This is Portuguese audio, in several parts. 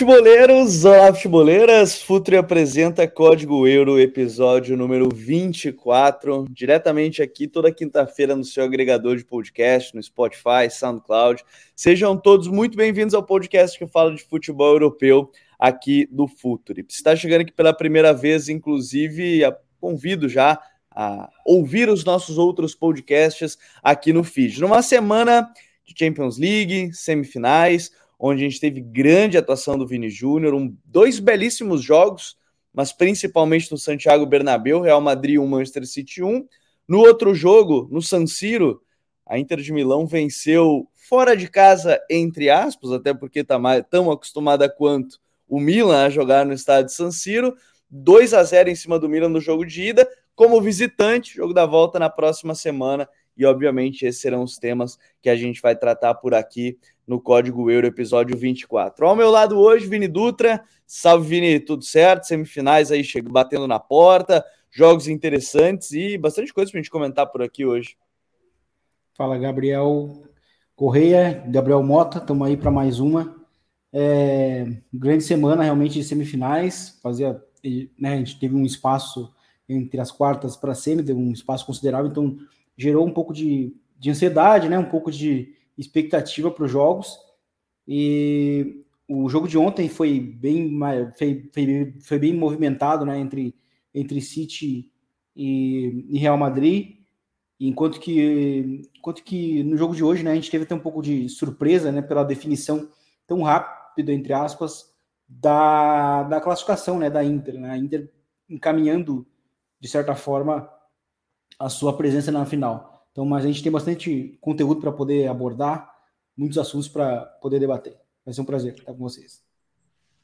Futeboleiros! Olá, futeboleiras! Futre apresenta Código Euro, episódio número 24, diretamente aqui toda quinta-feira no seu agregador de podcast, no Spotify, SoundCloud. Sejam todos muito bem-vindos ao podcast que fala de futebol europeu aqui do Futre. Se está chegando aqui pela primeira vez, inclusive, convido já a ouvir os nossos outros podcasts aqui no feed. Numa semana de Champions League, semifinais, onde a gente teve grande atuação do Vini Júnior, um, dois belíssimos jogos, mas principalmente no Santiago Bernabéu, Real Madrid 1, Manchester City 1. No outro jogo, no San Siro, a Inter de Milão venceu fora de casa, entre aspas, até porque está tão acostumada quanto o Milan a jogar no estádio San Siro, 2 a 0 em cima do Milan no jogo de ida, como visitante, jogo da volta na próxima semana, e obviamente esses serão os temas que a gente vai tratar por aqui no Código Euro, episódio 24. Ao meu lado hoje, Vini Dutra. Salve, Vini, tudo certo? Semifinais aí batendo na porta, jogos interessantes e bastante coisa para a gente comentar por aqui hoje. Fala, Gabriel Correia, Gabriel Mota, estamos aí para mais uma. É, grande semana realmente de semifinais. Fazia, né, a gente teve um espaço entre as quartas para a semi, deu um espaço considerável, então gerou um pouco de, de ansiedade, né, um pouco de expectativa para os jogos. E o jogo de ontem foi bem, foi, foi, foi bem movimentado né, entre, entre City e, e, Real Madrid. Enquanto que, enquanto que no jogo de hoje né, a gente teve até um pouco de surpresa né, pela definição tão rápida, entre aspas, da, da classificação né, da Inter. Né, a Inter encaminhando, de certa forma, a sua presença na final. Então, mas a gente tem bastante conteúdo para poder abordar, muitos assuntos para poder debater. Vai ser um prazer estar com vocês.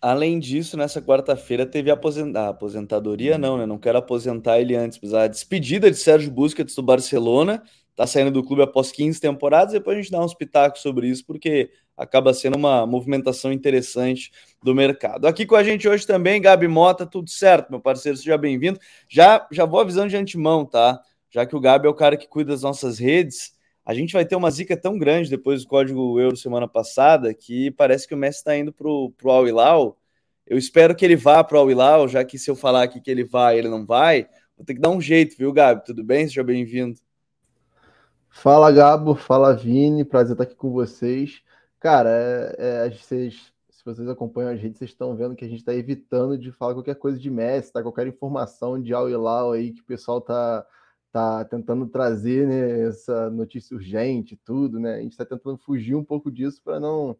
Além disso, nessa quarta-feira teve a aposentadoria, aposentadoria não, né? Não quero aposentar ele antes, mas a despedida de Sérgio Busquets do Barcelona, tá saindo do clube após 15 temporadas, depois a gente dá uns pitacos sobre isso, porque acaba sendo uma movimentação interessante do mercado. Aqui com a gente hoje também, Gabi Mota, tudo certo, meu parceiro, seja bem-vindo. Já, já vou avisando de antemão, tá? Já que o Gabi é o cara que cuida das nossas redes, a gente vai ter uma zica tão grande depois do código euro semana passada que parece que o Messi está indo para o Al Hilal. Eu espero que ele vá para o Al Hilal, já que se eu falar aqui que ele vai, ele não vai. Vou ter que dar um jeito, viu, Gabi? Tudo bem? Seja bem-vindo. Fala, Gabo. Fala, Vini. Prazer estar aqui com vocês. Cara, é, é, vocês, se vocês acompanham as redes, vocês estão vendo que a gente está evitando de falar qualquer coisa de Messi, tá? Qualquer informação de Al Hilal aí que o pessoal tá tá tentando trazer né, essa notícia urgente, tudo, né? A gente está tentando fugir um pouco disso para não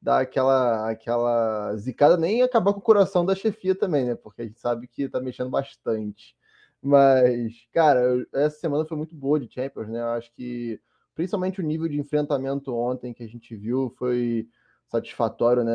dar aquela aquela zicada, nem acabar com o coração da chefia também, né? Porque a gente sabe que tá mexendo bastante. Mas, cara, essa semana foi muito boa de Champions, né? Eu acho que principalmente o nível de enfrentamento ontem que a gente viu foi satisfatório, né?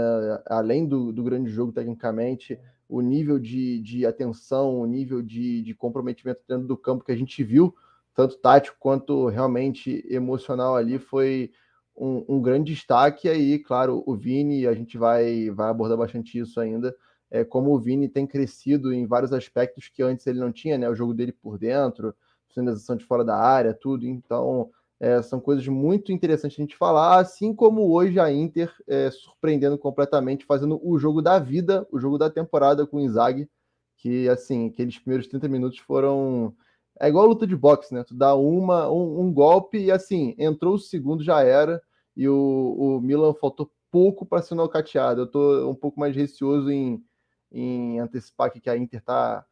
Além do, do grande jogo tecnicamente, o nível de, de atenção, o nível de, de comprometimento dentro do campo que a gente viu, tanto tático quanto realmente emocional ali, foi um, um, grande destaque. E aí, claro, o Vini, a gente vai, vai abordar bastante isso ainda, é, como o Vini tem crescido em vários aspectos que antes ele não tinha, né? O jogo dele por dentro, finalização de fora da área, tudo. Então, é, são coisas muito interessantes a gente falar, assim como hoje a Inter é, surpreendendo completamente, fazendo o jogo da vida, o jogo da temporada com o Inzaghi, que assim, aqueles primeiros 30 minutos foram. É igual a luta de boxe, né? Tu dá uma, um, um golpe e assim, entrou o segundo, já era, e o, o Milan faltou pouco para ser nocauteado. Eu tô um pouco mais receoso em, em antecipar aqui que a Inter tá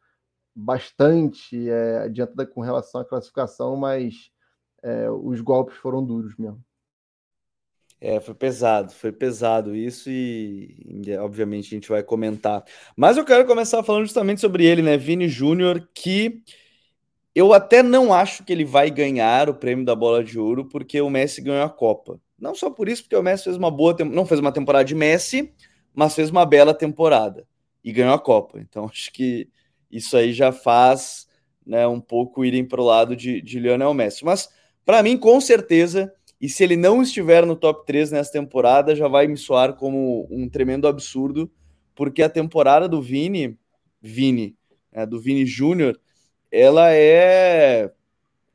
bastante é, adiantada com relação à classificação, mas é, os golpes foram duros mesmo. É, foi pesado, foi pesado isso e, obviamente a gente vai comentar. Mas eu quero começar falando justamente sobre ele, né, Vini Júnior, que eu até não acho que ele vai ganhar o prêmio da bola de ouro porque o Messi ganhou a Copa. Não só por isso, porque o Messi fez uma boa, não fez uma temporada de Messi, mas fez uma bela temporada e ganhou a Copa. Então acho que isso aí já faz né, um pouco irem para o lado de, de Lionel Messi. Mas para mim, com certeza, e se ele não estiver no top 3 nessa temporada, já vai me soar como um tremendo absurdo, porque a temporada do Vini, Vini, né, do Vini Júnior, ela é,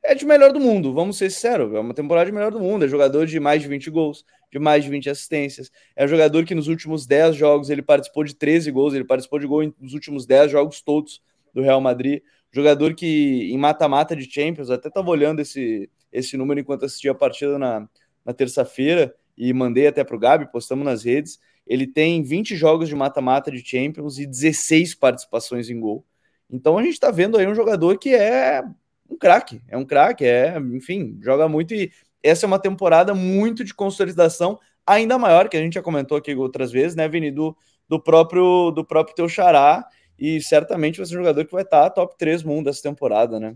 é de melhor do mundo, vamos ser sinceros, é uma temporada de melhor do mundo, é jogador de mais de 20 gols, de mais de 20 assistências, é jogador que nos últimos 10 jogos ele participou de 13 gols, ele participou de gol nos últimos 10 jogos todos do Real Madrid, jogador que em mata-mata de Champions, até estava olhando esse, esse número enquanto assistia a partida na, na terça-feira e mandei até para o Gabi, postamos nas redes, ele tem 20 jogos de mata-mata de Champions e 16 participações em gol. Então a gente está vendo aí um jogador que é um craque, é um craque, é, enfim, joga muito e essa é uma temporada muito de consolidação, ainda maior, que a gente já comentou aqui outras vezes, né, Vini, do, do próprio do próprio teu xará, e certamente vai ser um jogador que vai estar top 3 mundo essa temporada, né?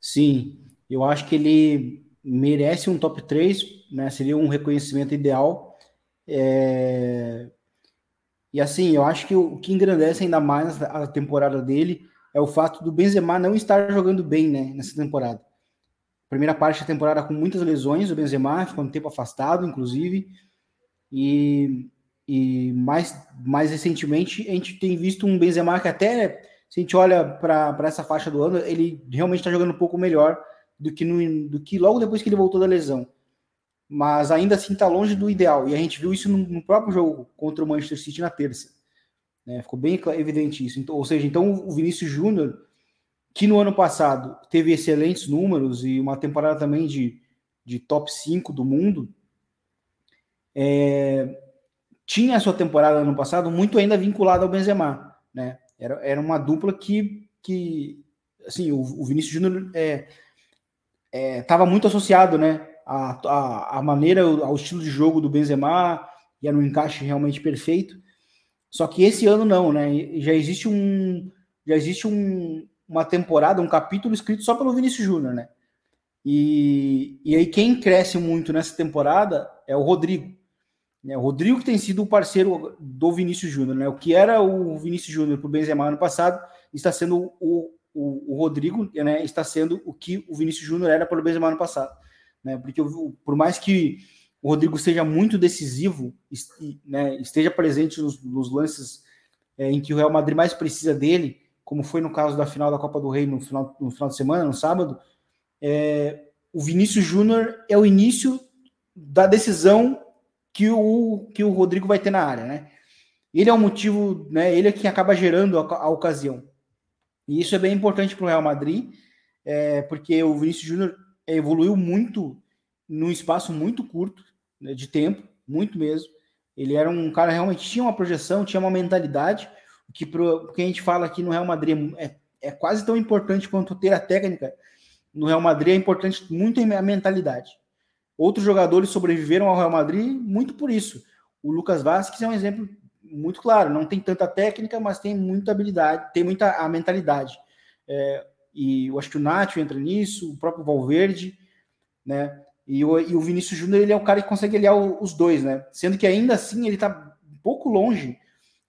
Sim, eu acho que ele merece um top 3, né? Seria um reconhecimento ideal. É... E assim, eu acho que o que engrandece ainda mais a temporada dele é o fato do Benzema não estar jogando bem né, nessa temporada. Primeira parte da temporada com muitas lesões, o Benzema ficou um tempo afastado, inclusive, e, e mais, mais recentemente a gente tem visto um Benzema que até, se a gente olha para essa faixa do ano, ele realmente está jogando um pouco melhor do que, no, do que logo depois que ele voltou da lesão. Mas ainda assim está longe do ideal, e a gente viu isso no, no próprio jogo contra o Manchester City na terça. Né? Ficou bem evidente isso. Então, ou seja, então o Vinícius Júnior, que no ano passado teve excelentes números e uma temporada também de, de top 5 do mundo, é, tinha a sua temporada no ano passado muito ainda vinculada ao Benzema. Né? Era, era uma dupla que, que assim, o, o Vinícius Júnior estava é, muito associado né, à, à, à maneira, ao estilo de jogo do Benzema, e era um encaixe realmente perfeito. Só que esse ano não, né? Já existe um já existe um, uma temporada, um capítulo escrito só pelo Vinícius Júnior, né? E, e aí quem cresce muito nessa temporada é o Rodrigo. Né? O Rodrigo que tem sido o parceiro do Vinícius Júnior, né? O que era o Vinícius Júnior para o Benzema ano passado está sendo o, o, o, Rodrigo, né? Está sendo o que o Vinícius Júnior era para o Benzema ano passado, né? Porque por mais que o Rodrigo seja muito decisivo, né, esteja presente nos, nos lances é, em que o Real Madrid mais precisa dele, como foi no caso da final da Copa do Rei no final, no final de semana, no sábado, é, o Vinícius Júnior é o início da decisão que o, que o Rodrigo vai ter na área, né? Ele é o motivo, né? Ele é quem acaba gerando a, a ocasião. E isso é bem importante para o Real Madrid, é, porque o Vinícius Júnior evoluiu muito num espaço muito curto né, de tempo, muito mesmo. Ele era um cara realmente tinha uma projeção, tinha uma mentalidade, que pro, que a gente fala aqui no Real Madrid é, é quase tão importante quanto ter a técnica. No Real Madrid é importante muito a mentalidade. Outros jogadores sobreviveram ao Real Madrid muito por isso. O Lucas Vasquez é um exemplo muito claro. Não tem tanta técnica, mas tem muita habilidade, tem muita a mentalidade. É, e eu acho que o Nacho entra nisso, o próprio Valverde, né? E o, e o Vinícius Júnior ele é o cara que consegue aliar os dois, né? Sendo que ainda assim ele está um pouco longe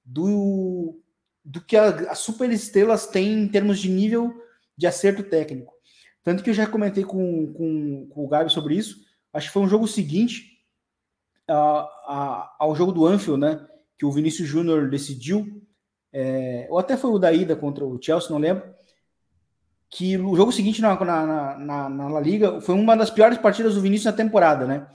do, do que as superestrelas têm em termos de nível de acerto técnico. Tanto que eu já comentei com, com, com o Gabi sobre isso. Acho que foi um jogo seguinte ao jogo do Anfield, né? Que o Vinícius Júnior decidiu. É, ou até foi o da ida contra o Chelsea, não lembro que o jogo seguinte na, na, na, na, La Liga foi uma das piores partidas do Vinícius na temporada, né?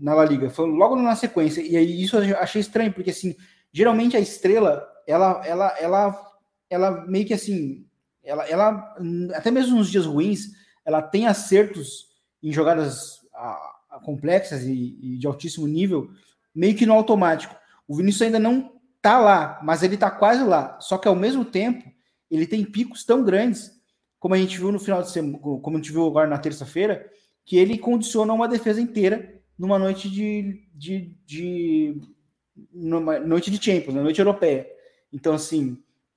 Na La Liga. Foi logo na sequência. E aí isso eu achei estranho, porque assim, geralmente a estrela, ela, ela, ela, ela meio que assim, ela, ela até mesmo nos dias ruins, ela tem acertos em jogadas a, a complexas e, e, de altíssimo nível, meio que no automático. O Vinícius ainda não tá lá, mas ele tá quase lá. Só que ao mesmo tempo, ele tem picos tão grandes como a gente viu no final de semana, como a gente viu agora na terça-feira, que ele condiciona uma defesa inteira numa noite de, de, de numa noite de Champions, na noite europeia. Então, assim,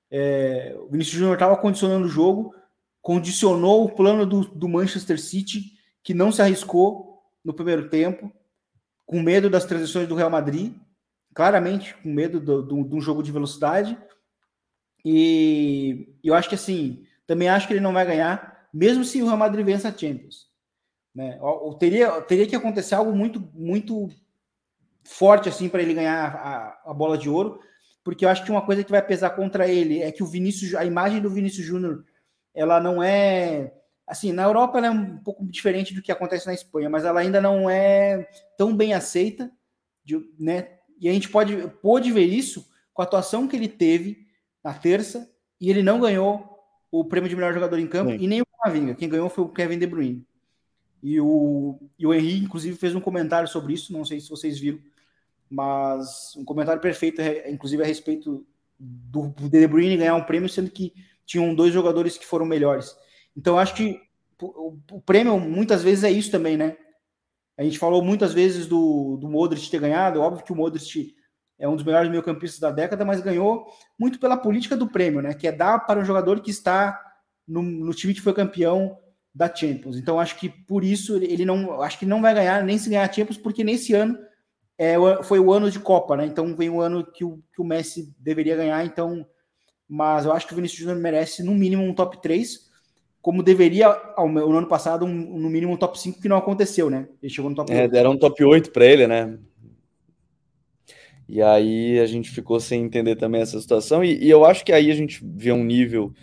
é, o Vinícius Júnior estava condicionando o jogo, condicionou o plano do, do Manchester City, que não se arriscou no primeiro tempo, com medo das transições do Real Madrid, claramente com medo de um jogo de velocidade. E eu acho que assim, também acho que ele não vai ganhar, mesmo se o Real Madrid vença a Champions. Né? Ou, teria, teria que acontecer algo muito, muito forte assim para ele ganhar a, a, bola de ouro, porque eu acho que uma coisa que vai pesar contra ele é que o Vinícius, a imagem do Vinícius Júnior, ela não é assim, na Europa ela é um pouco diferente do que acontece na Espanha, mas ela ainda não é tão bem aceita, de, né? E a gente pode, pode ver isso com a atuação que ele teve na terça, e ele não ganhou o prêmio de melhor jogador em campo, Sim. e nem o Camavinga. Quem ganhou foi o Kevin De Bruyne. E o, e o Henrique, inclusive, fez um comentário sobre isso, não sei se vocês viram, mas um comentário perfeito, inclusive, a respeito do De Bruyne ganhar um prêmio, sendo que tinham dois jogadores que foram melhores. Então, acho que o prêmio, muitas vezes, é isso também, né? A gente falou muitas vezes do, do Modric ter ganhado, óbvio que o Modric é um dos melhores meio-campistas da década, mas ganhou muito pela política do prêmio, né? Que é dar para um jogador que está no, no time que foi campeão da Champions. Então acho que por isso ele não, acho que não vai ganhar nem se ganhar a Champions, porque nesse ano é, foi o ano de Copa, né? Então vem o ano que o, que o Messi deveria ganhar. Então, mas eu acho que o Vinícius Júnior merece no mínimo um top 3, como deveria ao, no ano passado, um, no mínimo um top 5, que não aconteceu, né? Ele chegou no top é, 8. Deram um top 8 para ele, né? E aí a gente ficou sem entender também essa situação. E, e, eu acho que aí a gente vê um nível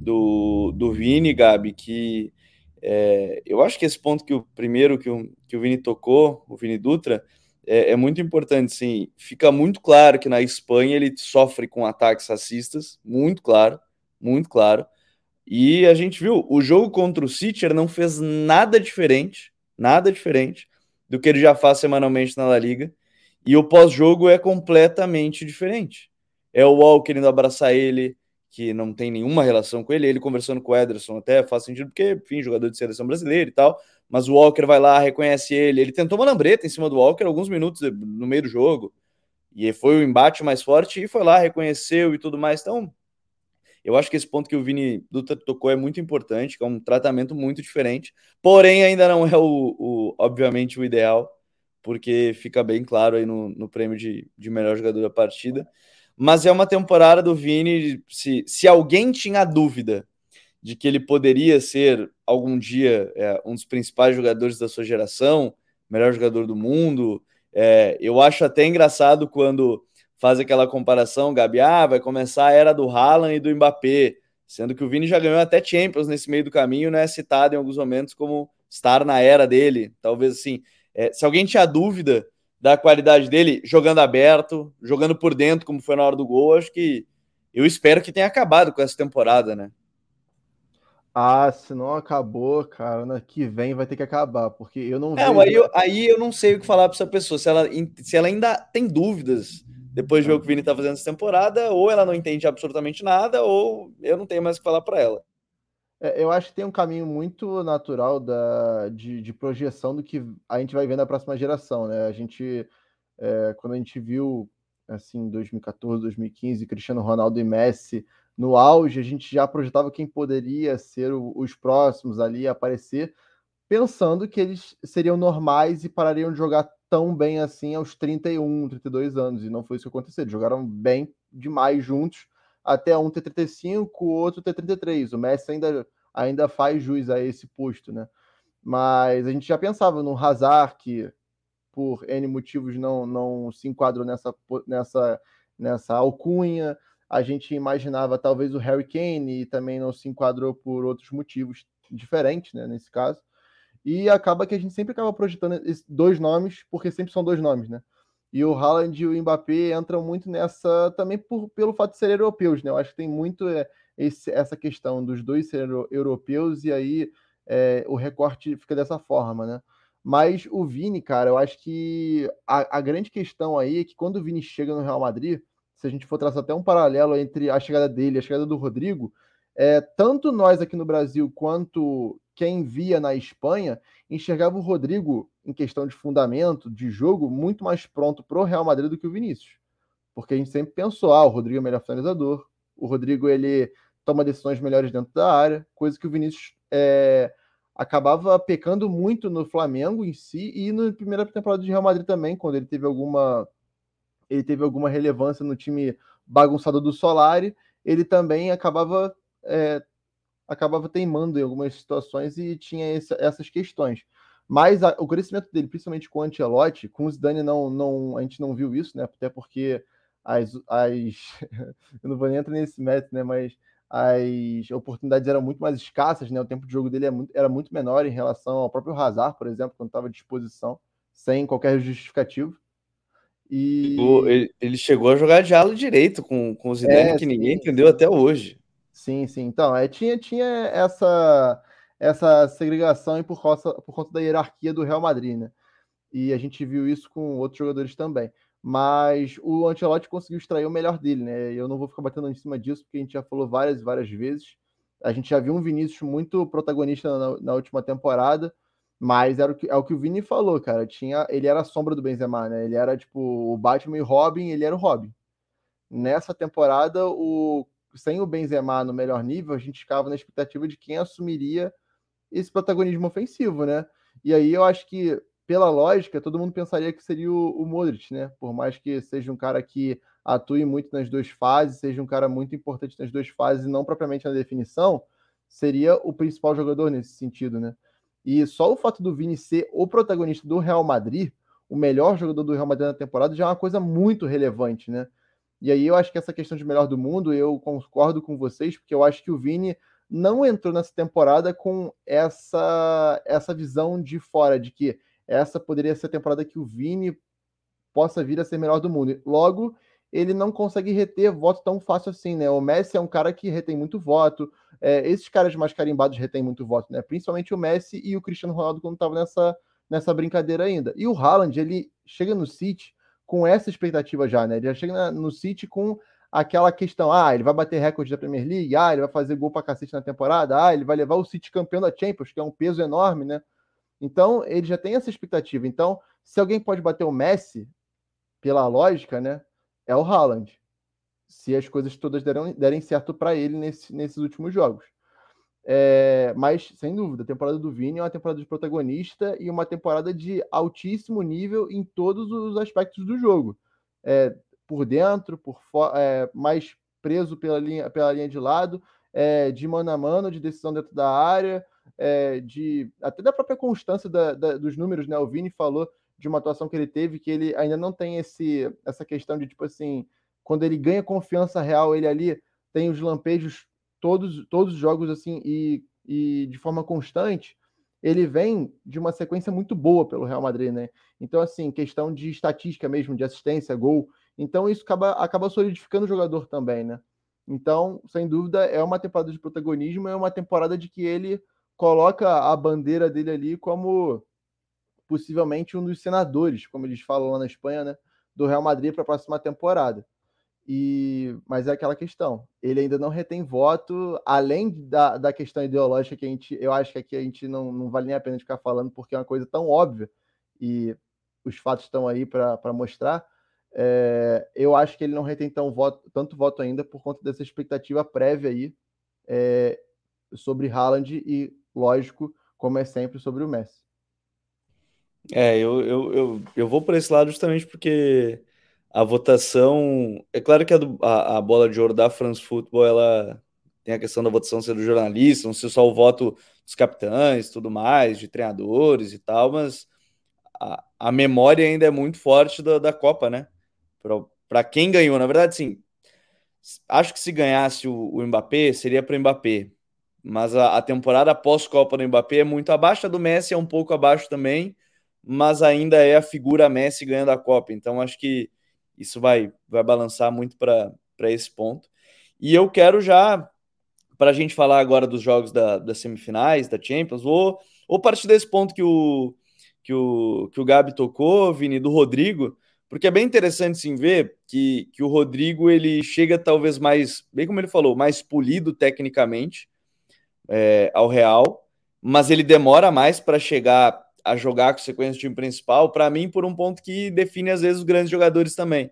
do, do Vini, Gabi, que é, eu acho que esse ponto que o primeiro que o, que o Vini tocou, o Vini Dutra, é, é, muito importante, sim. Fica muito claro que na Espanha ele sofre com ataques racistas, muito claro, muito claro. E a gente viu, o jogo contra o City não fez nada diferente, nada diferente do que ele já faz semanalmente na La Liga. E o pós-jogo é completamente diferente. É o Wall querendo abraçar ele, que não tem nenhuma relação com ele, ele conversando com o Ederson até faz sentido, porque, enfim, jogador de seleção brasileira e tal, mas o Walker vai lá, reconhece ele, ele tentou uma lambreta em cima do Walker alguns minutos no meio do jogo, e foi o embate mais forte, e foi lá, reconheceu e tudo mais, então, eu acho que esse ponto que o Vini Dutra tocou é muito importante, que é um tratamento muito diferente, porém ainda não é o, o obviamente, o ideal, porque fica bem claro aí no, no prêmio de, de melhor jogador da partida. Mas é uma temporada do Vini. Se, se alguém tinha dúvida de que ele poderia ser algum dia é, um dos principais jogadores da sua geração, melhor jogador do mundo, é, eu acho até engraçado quando faz aquela comparação, Gabi, ah, vai começar a era do Haaland e do Mbappé, sendo que o Vini já ganhou até Champions nesse meio do caminho, né? Citado em alguns momentos como estar na era dele, talvez assim. É, se alguém tinha dúvida da qualidade dele jogando aberto, jogando por dentro, como foi na hora do gol, acho que eu espero que tenha acabado com essa temporada, né? Ah, se não acabou, cara, na que vem vai ter que acabar, porque eu não vejo... aí, eu, aí eu não sei o que falar para essa pessoa, se ela, se ela ainda tem dúvidas depois de ver o que o Vini tá fazendo essa temporada, ou ela não entende absolutamente nada, ou eu não tenho mais o que falar para ela. É, eu acho que tem um caminho muito natural da, de, de, projeção do que a gente vai ver na próxima geração, né? A gente, é, quando a gente viu, assim, 2014, 2015, Cristiano Ronaldo e Messi no auge, a gente já projetava quem poderia ser o, os próximos ali a aparecer, pensando que eles seriam normais e parariam de jogar tão bem assim aos 31, 32 anos, e não foi isso que aconteceu. Eles jogaram bem demais juntos, até um ter 35, o outro ter 33. O Messi ainda, ainda faz jus a esse posto, né? Mas a gente já pensava no Hazard, que por N motivos não, não se enquadrou nessa, nessa, nessa alcunha. A gente imaginava talvez o Harry Kane e também não se enquadrou por outros motivos diferentes, né, nesse caso. E acaba que a gente sempre acaba projetando dois nomes, porque sempre são dois nomes, né? E o Haaland e o Mbappé entram muito nessa também por, pelo fato de serem europeus, né? Eu acho que tem muito é, esse, essa questão dos dois serem europeus e aí é, o recorte fica dessa forma, né? Mas o Vini, cara, eu acho que a, a, grande questão aí é que quando o Vini chega no Real Madrid, se a gente for traçar até um paralelo entre a chegada dele e a chegada do Rodrigo, é, tanto nós aqui no Brasil quanto quem via na Espanha enxergava o Rodrigo, em questão de fundamento, de jogo, muito mais pronto para o Real Madrid do que o Vinícius. Porque a gente sempre pensou, ah, o Rodrigo é o melhor finalizador, o Rodrigo ele toma decisões melhores dentro da área, coisa que o Vinícius é, acabava pecando muito no Flamengo em si e na primeira temporada de Real Madrid também, quando ele teve alguma ele teve alguma relevância no time bagunçado do Solari, ele também acabava é, acabava teimando em algumas situações e tinha essa, essas questões. Mas a, o crescimento dele, principalmente com o Ancelotti, com o Zidane não, não, a gente não viu isso, né? Até porque as, as eu não vou nem entrar nesse método, né? Mas as oportunidades eram muito mais escassas, né? O tempo de jogo dele era é muito, era muito menor em relação ao próprio Hazard, por exemplo, quando estava à disposição, sem qualquer justificativo. E... Ele chegou a jogar de ala direito com, com o Zidane, é, que ninguém sim, entendeu até hoje. Sim, sim. Então, é, tinha, tinha essa, essa segregação por, causa, por conta da hierarquia do Real Madrid, né? E a gente viu isso com outros jogadores também mas o Ancelotti conseguiu extrair o melhor dele, né? Eu não vou ficar batendo em cima disso, porque a gente já falou várias e várias vezes. A gente já viu um Vinícius muito protagonista na, na última temporada, mas era o que, é o que o Vini falou, cara. Tinha, ele era a sombra do Benzema, né? Ele era tipo o Batman e Robin, ele era o Robin. Nessa temporada, o, sem o Benzema no melhor nível, a gente ficava na expectativa de quem assumiria esse protagonismo ofensivo, né? E aí eu acho que pela lógica, todo mundo pensaria que seria o, o Modric, né? Por mais que seja um cara que atue muito nas duas fases, seja um cara muito importante nas duas fases e não propriamente na definição, seria o principal jogador nesse sentido, né? E só o fato do Vini ser o protagonista do Real Madrid, o melhor jogador do Real Madrid na temporada, já é uma coisa muito relevante, né? E aí eu acho que essa questão de melhor do mundo, eu concordo com vocês, porque eu acho que o Vini não entrou nessa temporada com essa essa visão de fora de que essa poderia ser a temporada que o Vini possa vir a ser melhor do mundo. Logo, ele não consegue reter voto tão fácil assim, né? O Messi é um cara que retém muito voto. É, esses caras mais carimbados retêm muito voto, né? Principalmente o Messi e o Cristiano Ronaldo quando estavam nessa, nessa brincadeira ainda. E o Haaland, ele chega no City com essa expectativa já, né? Ele já chega no City com aquela questão, ah, ele vai bater recorde da Premier League, ah, ele vai fazer gol pra cacete na temporada, ah, ele vai levar o City campeão da Champions, que é um peso enorme, né? Então, ele já tem essa expectativa. Então, se alguém pode bater o Messi, pela lógica, né, é o Haaland. Se as coisas todas derem, derem certo para ele nesse, nesses últimos jogos. É, mas, sem dúvida, a temporada do Vini é uma temporada de protagonista e uma temporada de altíssimo nível em todos os aspectos do jogo. É, por dentro, por é, mais preso pela linha, pela linha de lado, é, de mano a mano, de decisão dentro da área, é, de até da própria constância da, da, dos números, né? O Vini falou de uma atuação que ele teve que ele ainda não tem esse essa questão de tipo assim, quando ele ganha confiança real, ele ali tem os lampejos todos todos os jogos assim e, e de forma constante, ele vem de uma sequência muito boa pelo Real Madrid, né? Então assim, questão de estatística mesmo, de assistência, gol, então isso acaba acaba solidificando o jogador também, né? Então, sem dúvida, é uma temporada de protagonismo, é uma temporada de que ele coloca a bandeira dele ali como possivelmente um dos senadores, como eles falam lá na Espanha, né, do Real Madrid para a próxima temporada. E mas é aquela questão, ele ainda não retém voto, além da, da questão ideológica que a gente, eu acho que aqui a gente não, não vale nem a pena ficar falando porque é uma coisa tão óbvia e os fatos estão aí para mostrar. É, eu acho que ele não retém tão voto, tanto voto ainda por conta dessa expectativa prévia aí é, sobre Haaland e lógico, como é sempre sobre o Messi. É, eu, eu, eu, eu vou por esse lado justamente porque a votação. É claro que a, a, a, bola de ouro da France Football ela tem a questão da votação ser do jornalista, não ser só o voto dos capitães tudo mais, de treinadores e tal, mas a, a memória ainda é muito forte da, da Copa, né? Para quem ganhou, na verdade, sim. Acho que se ganhasse o, o Mbappé, seria para o Mbappé mas a, a temporada pós-Copa do Mbappé é muito abaixo, a do Messi é um pouco abaixo também, mas ainda é a figura Messi ganhando a Copa. Então acho que isso vai, vai balançar muito para esse ponto. E eu quero já, para a gente falar agora dos jogos da, das semifinais, da Champions, vou, vou partir desse ponto que o, que o, que o Gabi tocou, Vini, do Rodrigo, porque é bem interessante sim ver que, que o Rodrigo ele chega talvez mais, bem como ele falou, mais polido tecnicamente, é, ao Real, mas ele demora mais para chegar a jogar com sequência do time principal, para mim, por um ponto que define às vezes os grandes jogadores também,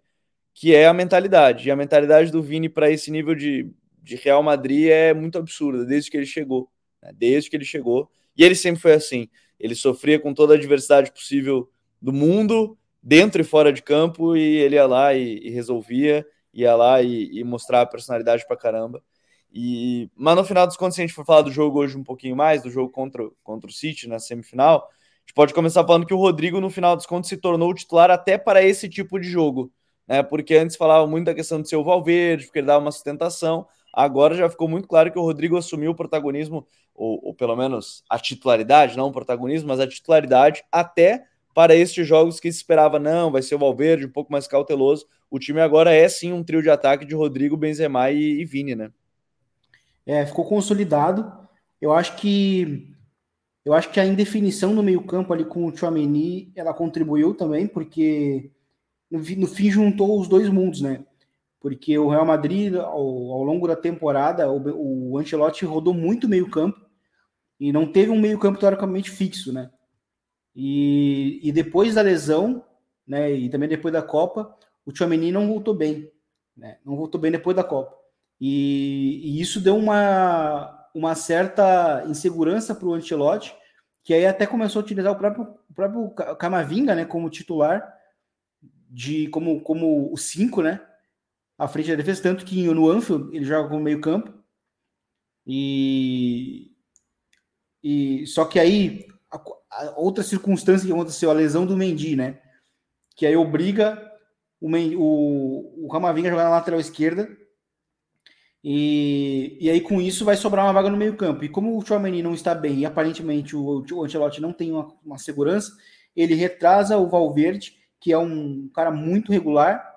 que é a mentalidade. E a mentalidade do Vini para esse nível de, de Real Madrid é muito absurda, desde que ele chegou. Né? Desde que ele chegou. E ele sempre foi assim. Ele sofria com toda a adversidade possível do mundo, dentro e fora de campo, e ele ia lá e, e resolvia, ia lá e, e mostrar a personalidade para caramba. E, mas no final dos contos, se a gente for falar do jogo hoje um pouquinho mais, do jogo contra, contra o City na semifinal, gente pode começar falando que o Rodrigo, no final dos contos, se tornou titular até para esse tipo de jogo. Né? Porque antes falava muito da questão de ser o Valverde, porque ele dava uma sustentação. agora já ficou muito claro que o Rodrigo assumiu o protagonismo, ou, ou pelo menos a titularidade, não o protagonismo, mas a titularidade até para estes jogos que se esperava, não, vai ser o Valverde um pouco mais cauteloso. O time agora é sim um trio de ataque de Rodrigo, Benzema e, e Vini, né? É, ficou consolidado. Eu acho que eu acho que a indefinição no meio-campo ali com o Chouameni, ela contribuiu também, porque no, fim juntou os dois mundos, né? Porque o Real Madrid, ao, ao longo da temporada, o, o Ancelotti rodou muito meio-campo e não teve um meio-campo teoricamente fixo, né? E, e depois da lesão, né, e também depois da Copa, o Chouameni não voltou bem, né? Não voltou bem depois da Copa. E, e isso deu uma uma certa insegurança para o Ancelotti, que aí até começou a utilizar o próprio, o próprio Camavinga, né, como titular, de como como o 5, né, à frente da defesa, tanto que no Anfield ele joga como meio campo, e, e só que aí a, a outra circunstância que aconteceu, a lesão do Mendy, né, que aí obriga o, o, o Camavinga a jogar na lateral esquerda, e, e aí, com isso, vai sobrar uma vaga no meio-campo. E como o Chouameni não está bem e aparentemente o, o Ancelotti não tem uma, uma, segurança, ele retrasa o Valverde, que é um cara muito regular,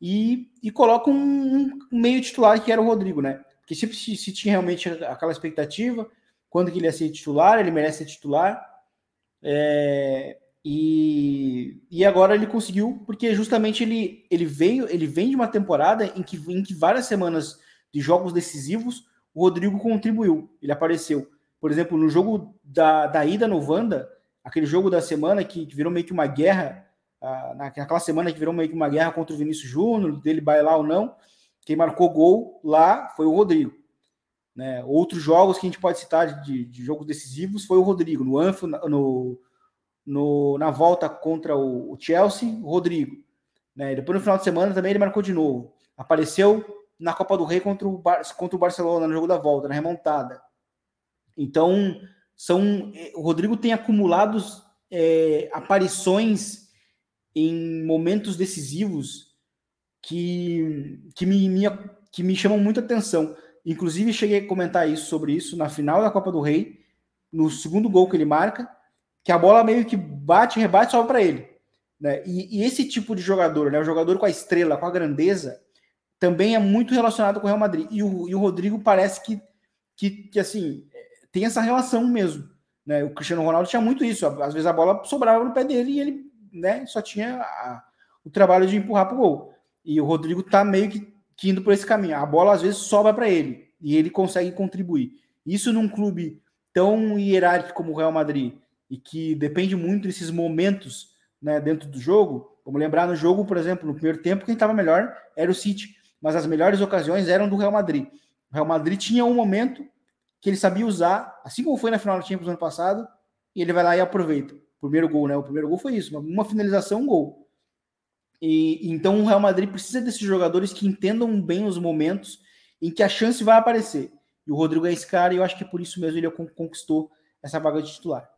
e, e coloca um, um meio titular que era o Rodrigo, né? Porque se, se, se, tinha realmente aquela expectativa, quando que ele ia ser titular, ele merece ser titular. É, e, e agora ele conseguiu, porque justamente ele, ele veio, ele vem de uma temporada em que, em que várias semanas de jogos decisivos o Rodrigo contribuiu, ele apareceu. Por exemplo, no jogo da, da ida no Wanda, aquele jogo da semana que, que virou meio que uma guerra, uh, naquela semana que virou meio que uma guerra contra o Vinícius Júnior, dele bailar ou não, quem marcou gol lá foi o Rodrigo. Né? Outros jogos que a gente pode citar de, de jogos decisivos foi o Rodrigo, no Anfield, no, no, na volta contra o, o Chelsea, o Rodrigo. Né? Depois no final de semana também ele marcou de novo. Apareceu na Copa do Rei contra o, Bar contra o Barcelona no jogo da volta, na remontada. Então, são eh, o Rodrigo tem acumulado é, aparições em momentos decisivos que, que, me, me, que me chamam muita atenção. Inclusive, cheguei a comentar isso sobre isso na final da Copa do Rei, no segundo gol que ele marca que a bola meio que bate, rebate, sobe para ele. Né? E, e, esse tipo de jogador, né, o jogador com a estrela, com a grandeza, também é muito relacionado com o Real Madrid. E o, e o Rodrigo parece que, que, que, assim, tem essa relação mesmo. Né? O Cristiano Ronaldo tinha muito isso. Às vezes a bola sobrava no pé dele e ele né, só tinha a, o trabalho de empurrar para o gol. E o Rodrigo tá meio que, que indo por esse caminho. A bola às vezes sobra para ele e ele consegue contribuir. Isso num clube tão hierárquico como o Real Madrid, e que depende muito desses momentos né, dentro do jogo. Vamos lembrar no jogo, por exemplo, no primeiro tempo, quem estava melhor era o City, mas as melhores ocasiões eram do Real Madrid. O Real Madrid tinha um momento que ele sabia usar, assim como foi na final do Champions ano passado, e ele vai lá e aproveita. Primeiro gol, né? O primeiro gol foi isso, uma finalização, um gol. E então o Real Madrid precisa desses jogadores que entendam bem os momentos em que a chance vai aparecer. E o Rodrigo é esse cara, e eu acho que por isso mesmo ele conquistou essa vaga de titular.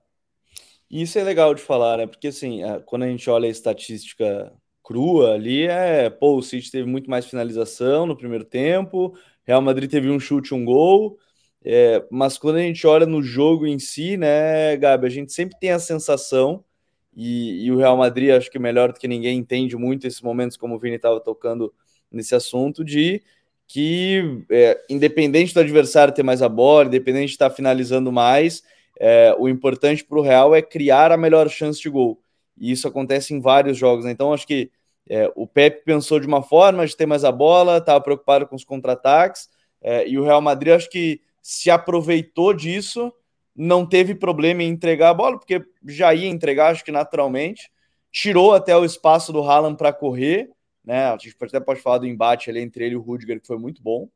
Isso é legal de falar, né? Porque assim, quando a gente olha a estatística crua ali, é, pô, o City teve muito mais finalização no primeiro tempo, Real Madrid teve um chute, um gol. É, mas quando a gente olha no jogo em si, né, Gabi, a gente sempre tem a sensação, e, e o Real Madrid, acho que melhor do que ninguém entende muito esses momentos, como o Vini estava tocando nesse assunto, de que, é, independente do adversário ter mais a bola, independente de estar finalizando mais, é, o importante para o Real é criar a melhor chance de gol. E isso acontece em vários jogos. Né? Então, acho que é, o Pepe pensou de uma forma de ter mais a bola, estava preocupado com os contra-ataques, é, e o Real Madrid acho que se aproveitou disso, não teve problema em entregar a bola, porque já ia entregar, acho que naturalmente, tirou até o espaço do Haaland para correr, né? A gente até pode falar do embate ali entre ele e o Rudiger, que foi muito bom,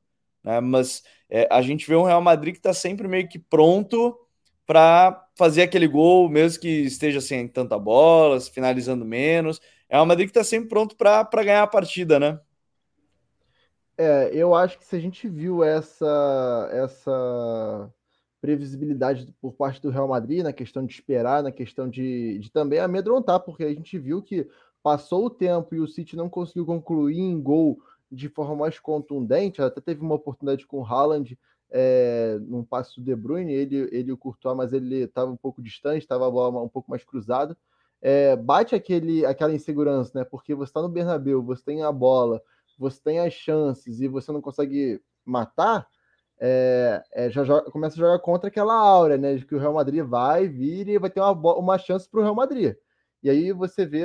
né? Mas é, a gente vê um Real Madrid que está sempre meio que pronto para fazer aquele gol, mesmo que esteja sem tanta bola, finalizando menos. É uma Madrid que está sempre pronto para ganhar a partida, né? É, eu acho que se a gente viu essa, essa previsibilidade por parte do Real Madrid na questão de esperar, na questão de, de também amedrontar, porque a gente viu que passou o tempo e o City não conseguiu concluir em gol de forma mais contundente. Até teve uma oportunidade com o Haaland é, num passe do De Bruyne, ele, ele o Courtois, mas ele estava um pouco distante, estava a bola um pouco mais cruzada. É, bate aquele, aquela insegurança, né? Porque você está no Bernabéu, você tem a bola, você tem as chances e você não consegue matar, é, é, já joga, começa a jogar contra aquela aura, né? De que o Real Madrid vai vir e vai ter uma, uma chance para o Real Madrid. E aí você vê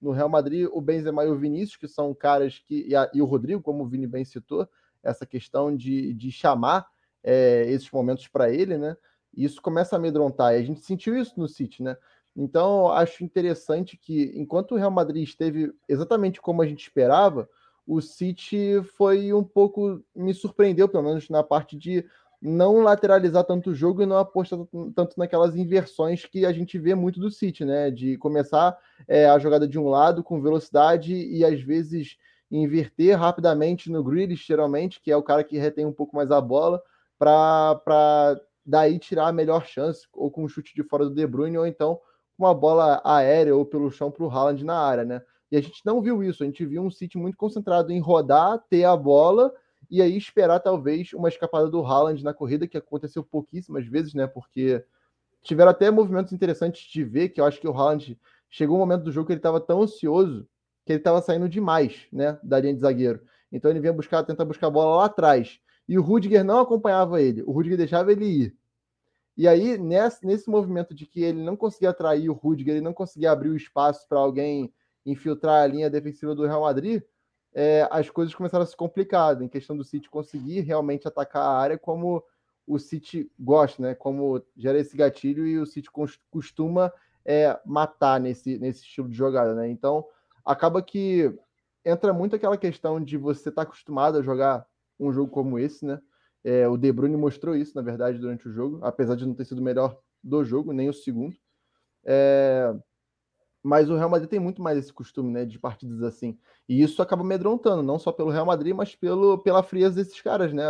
no Real Madrid o Benzema e o Vinícius, que são caras que. E, a, e o Rodrigo, como o Vini bem citou, essa questão de, de chamar é, esses momentos para ele, né? E isso começa a amedrontar. E a gente sentiu isso no City, né? Então, acho interessante que, enquanto o Real Madrid esteve exatamente como a gente esperava, o City foi um pouco. me surpreendeu, pelo menos na parte de não lateralizar tanto o jogo e não apostar tanto naquelas inversões que a gente vê muito do City, né? De começar é, a jogada de um lado com velocidade e às vezes inverter rapidamente no Grealish, geralmente, que é o cara que retém um pouco mais a bola, para daí tirar a melhor chance, ou com um chute de fora do De Bruyne, ou então com uma bola aérea ou pelo chão para o Haaland na área, né? E a gente não viu isso, a gente viu um City muito concentrado em rodar, ter a bola e aí esperar talvez uma escapada do Haaland na corrida, que aconteceu pouquíssimas vezes, né? Porque tiveram até movimentos interessantes de ver, que eu acho que o Haaland chegou um momento do jogo que ele estava tão ansioso que ele estava saindo demais, né, da linha de zagueiro. Então ele vinha buscar, tentar buscar a bola lá atrás. E o Rudiger não acompanhava ele, o Rudiger deixava ele ir. E aí, nesse, nesse movimento de que ele não conseguia atrair o Rudiger, ele não conseguia abrir o espaço para alguém infiltrar a linha defensiva do Real Madrid, é, as coisas começaram a se complicar, em questão do City conseguir realmente atacar a área como o City gosta, né? Como gera esse gatilho e o City costuma é, matar nesse, nesse estilo de jogada, né? Então, acaba que entra muito aquela questão de você estar tá acostumado a jogar um jogo como esse, né? É, o De Bruyne mostrou isso, na verdade, durante o jogo, apesar de não ter sido o melhor do jogo, nem o segundo. É, mas o Real Madrid tem muito mais esse costume, né, de partidas assim. E isso acaba amedrontando, não só pelo Real Madrid, mas pelo, pela frieza desses caras, né?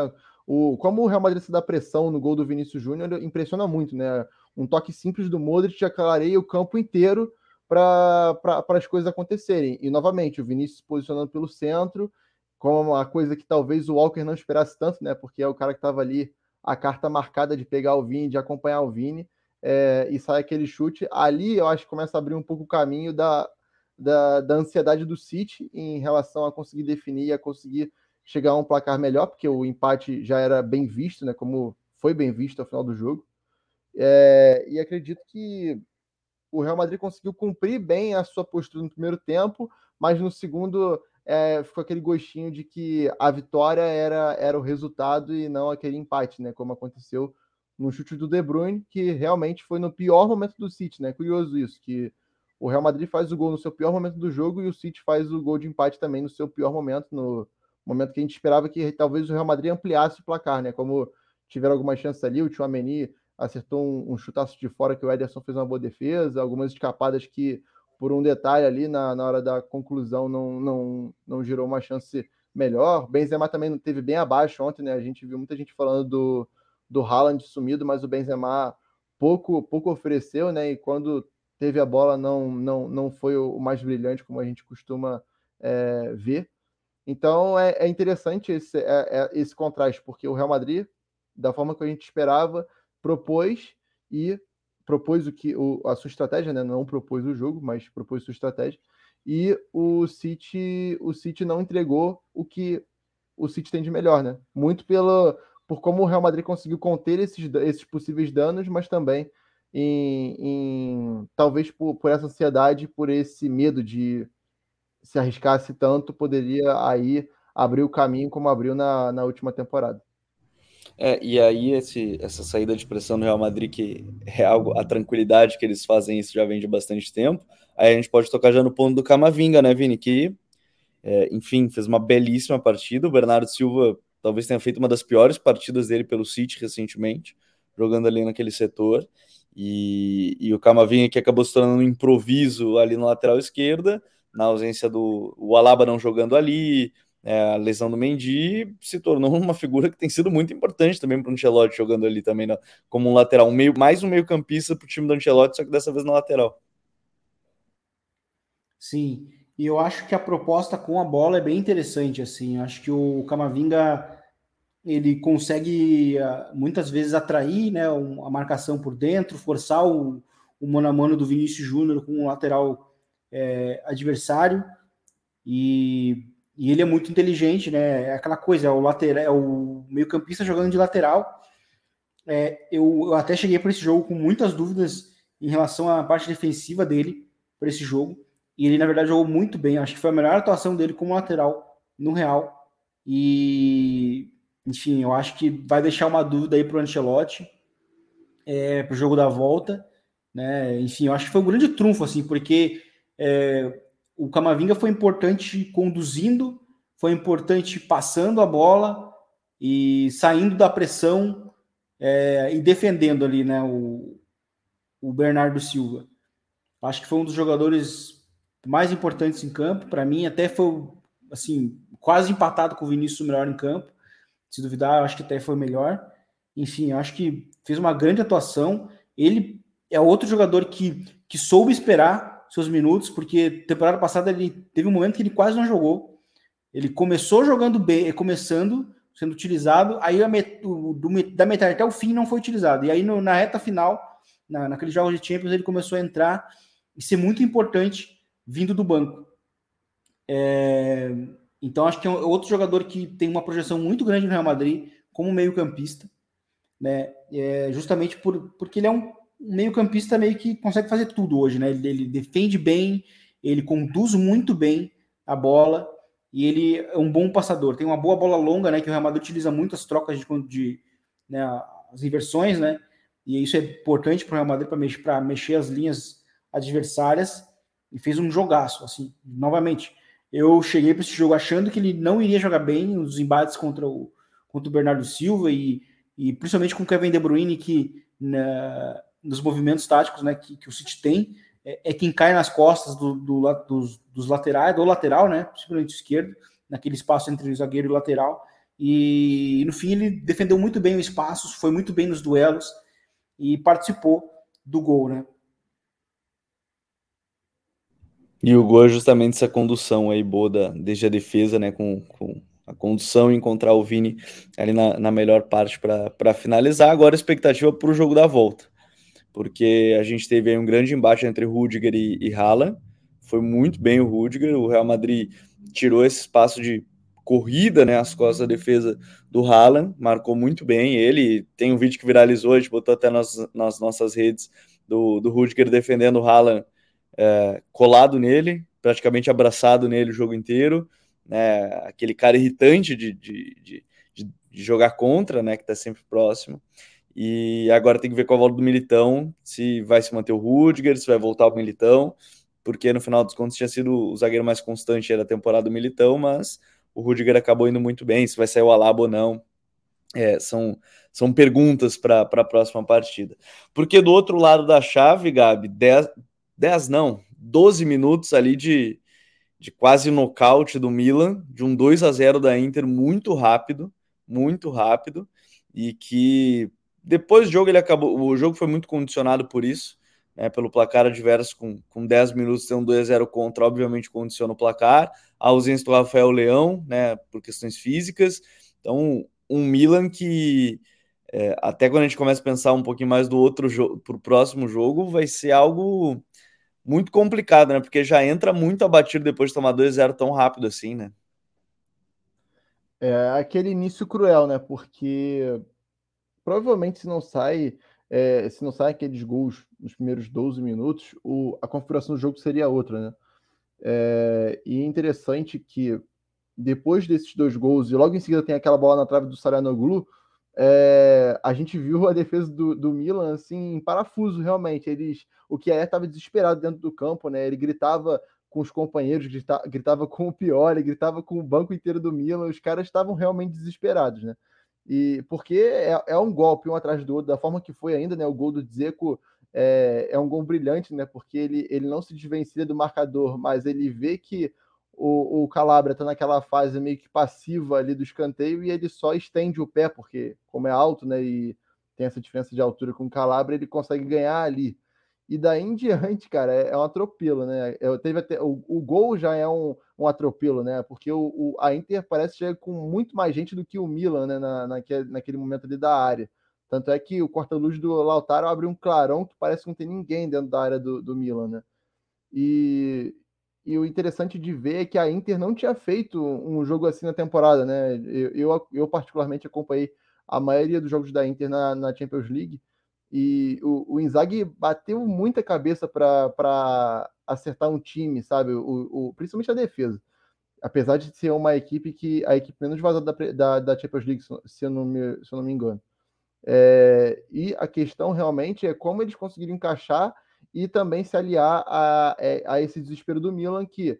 O, como o Real Madrid se dá pressão no gol do Vinícius Júnior, impressiona muito, né? Um toque simples do Modric já clareia o campo inteiro para as coisas acontecerem. E novamente, o Vinícius se posicionando pelo centro, como uma coisa que talvez o Walker não esperasse tanto, né? Porque é o cara que estava ali, a carta marcada de pegar o Vini, de acompanhar o Vini é, e sai aquele chute. Ali eu acho que começa a abrir um pouco o caminho da, da, da ansiedade do City em relação a conseguir definir, a conseguir chegar a um placar melhor, porque o empate já era bem visto, né? Como foi bem visto ao final do jogo. É, e acredito que o Real Madrid conseguiu cumprir bem a sua postura no primeiro tempo, mas no segundo é, ficou aquele gostinho de que a vitória era, era o resultado e não aquele empate, né? Como aconteceu no chute do De Bruyne, que realmente foi no pior momento do City, né? Curioso isso, que o Real Madrid faz o gol no seu pior momento do jogo e o City faz o gol de empate também no seu pior momento, no momento que a gente esperava que talvez o Real Madrid ampliasse o placar, né? Como tiveram algumas chances ali, o Tchouameni acertou um, um chutaço de fora que o Ederson fez uma boa defesa, algumas escapadas que, por um detalhe ali na, na hora da conclusão, não, não, não gerou uma chance melhor. Benzema também teve bem abaixo ontem, né? A gente viu muita gente falando do do Haaland sumido, mas o Benzema pouco pouco ofereceu, né? E quando teve a bola não não, não foi o mais brilhante como a gente costuma é, ver. Então é, é interessante esse, é, é, esse contraste, porque o Real Madrid, da forma que a gente esperava, propôs e propôs o que o, a sua estratégia, né? Não propôs o jogo, mas propôs sua estratégia. E o City, o City não entregou o que o City tem de melhor, né? Muito pelo, por como o Real Madrid conseguiu conter esses, esses possíveis danos, mas também em, em talvez por, por, essa ansiedade, por esse medo de se arriscasse tanto, poderia aí abrir o caminho como abriu na, na última temporada. É, e aí esse, essa saída de pressão no Real Madrid, que é algo, a tranquilidade que eles fazem isso já vem de bastante tempo, aí a gente pode tocar já no ponto do Camavinga, né, Vini, que, é, enfim, fez uma belíssima partida, o Bernardo Silva talvez tenha feito uma das piores partidas dele pelo City recentemente, jogando ali naquele setor. E, e o Camavinga que acabou se tornando um improviso ali na lateral esquerda, na ausência do o Alaba não jogando ali, é, a lesão do Mendy se tornou uma figura que tem sido muito importante também para o Ancelotti jogando ali também né, como um lateral, um meio, mais um meio campista para o time do Ancelotti, só que dessa vez na lateral. Sim, E eu acho que a proposta com a bola é bem interessante, assim. Acho que o Camavinga ele consegue ah, muitas vezes atrair né, a marcação por dentro, forçar o, o mano a mano do Vinícius Júnior com o lateral é, adversário. E, e, ele é muito inteligente, né? É aquela coisa, é o lateral, é o meio-campista jogando de lateral. É, eu, eu até cheguei para esse jogo com muitas dúvidas em relação à parte defensiva dele para esse jogo. E ele, na verdade, jogou muito bem. Acho que foi a melhor atuação dele como lateral no Real. E, enfim, eu acho que vai deixar uma dúvida aí para o Ancelotti é, para o jogo da volta. Né? Enfim, eu acho que foi um grande trunfo, assim, porque é, o Camavinga foi importante conduzindo, foi importante passando a bola e saindo da pressão é, e defendendo ali, né, o, o Bernardo Silva. Acho que foi um dos jogadores mais importantes em campo. Para mim, até foi assim quase empatado com o Vinícius melhor em campo. Se duvidar, acho que até foi melhor. Enfim, acho que fez uma grande atuação. Ele é outro jogador que, que soube esperar seus minutos, porque temporada passada ele teve um momento que ele quase não jogou. Ele começou jogando bem, começando sendo utilizado, aí met, do, da metade até o fim não foi utilizado. E aí no, na reta final, na, naqueles jogos de Champions, ele começou a entrar e ser muito importante vindo do banco. É, então acho que é outro jogador que tem uma projeção muito grande no Real Madrid como meio-campista, né? É, justamente por, porque ele é um meio-campista meio que consegue fazer tudo hoje, né? Ele, ele, defende bem, ele conduz muito bem a bola e ele é um bom passador. Tem uma boa bola longa, né? Que o Real Madrid utiliza muito as trocas de, de né, as inversões, né? E isso é importante para o Real Madrid para mexer, mexer as linhas adversárias e fez um jogaço, assim, novamente. Eu cheguei para esse jogo achando que ele não iria jogar bem os embates contra o, contra o Bernardo Silva e, e principalmente com o Kevin De Bruyne, que na, nos movimentos táticos né, que, que o City tem, é, é, quem cai nas costas do, do, dos, dos, laterais, do lateral, né, principalmente esquerdo, naquele espaço entre o zagueiro e o lateral. E, e no fim ele defendeu muito bem o espaço, foi muito bem nos duelos e participou do gol, né? E o gol é justamente essa condução aí boa da, desde a defesa, né? Com, com a condução e encontrar o Vini ali na, na melhor parte para finalizar. Agora a expectativa para o jogo da volta, porque a gente teve aí um grande embate entre Rudiger e, e Haaland. Foi muito bem o Rudiger, o Real Madrid tirou esse espaço de corrida, né, as costas da defesa do Haaland, marcou muito bem ele. Tem um vídeo que viralizou, a gente botou até nas, nas nossas redes do, do Rudiger defendendo o Haaland é, colado nele, praticamente abraçado nele o jogo inteiro, né, aquele cara irritante de, de, de, de jogar contra, né, que está sempre próximo. E agora tem que ver com a volta do Militão, se vai se manter o Rudiger, se vai voltar o Militão, porque no final dos contos tinha sido o zagueiro mais constante da temporada do Militão, mas o Rudiger acabou indo muito bem, se vai sair o Alaba ou não. É, são, são perguntas para a próxima partida. Porque do outro lado da chave, Gabi, 10, 10 não, 12 minutos ali de, de quase nocaute do Milan, de um 2 a 0 da Inter muito rápido, muito rápido, e que depois do jogo ele acabou, o jogo foi muito condicionado por isso, né, pelo placar adverso com, com 10 minutos tem um 2 a 0 contra, obviamente condiciona o placar, a ausência do Rafael Leão, né, por questões físicas, então um Milan que é, até quando a gente começa a pensar um pouquinho mais do outro jogo, para o próximo jogo, vai ser algo muito complicado, né? Porque já entra muito abatido depois de tomar 2-0 tão rápido assim, né? É aquele início cruel, né? Porque provavelmente se não sai, é, se não sai aqueles gols nos primeiros 12 minutos, o, a configuração do jogo seria outra, né? É, e é interessante que depois desses dois gols, e logo em seguida tem aquela bola na trave do Saranoglu, é, a gente viu a defesa do, do Milan assim, em parafuso, realmente. Eles, o que estava desesperado dentro do campo, né? Ele gritava com os companheiros, gritava, gritava com o Pioli, gritava com o banco inteiro do Milan. Os caras estavam realmente desesperados, né? E porque é, é, um golpe um atrás do outro, da forma que foi ainda, né? O gol do Dzeko é, é um gol brilhante, né? Porque ele, ele não se desvencilha do marcador, mas ele vê que o, o Calabria está naquela fase meio que passiva ali do escanteio e ele só estende o pé, porque como é alto, né, e tem essa diferença de altura com o Calabria, ele consegue ganhar ali. E daí em diante, cara, é, é um atropelo, né? Eu teve até, o, o gol já é um, um atropelo, né? Porque o, o, a Inter parece chegar com muito mais gente do que o Milan, né? Na, naquele, naquele momento ali da área. Tanto é que o corta-luz do Lautaro abre um clarão que parece que não tem ninguém dentro da área do, do Milan, né? E, e o interessante de ver é que a Inter não tinha feito um jogo assim na temporada, né? Eu, eu, eu particularmente acompanhei a maioria dos jogos da Inter na, na Champions League e o, o Inzaghi bateu muita cabeça para acertar um time, sabe? O, o, principalmente a defesa. Apesar de ser uma equipe que a equipe menos vazada da, da, da Champions League, se eu não me, se eu não me engano. É, e a questão realmente é como eles conseguiram encaixar e também se aliar a, é, a esse desespero do Milan, que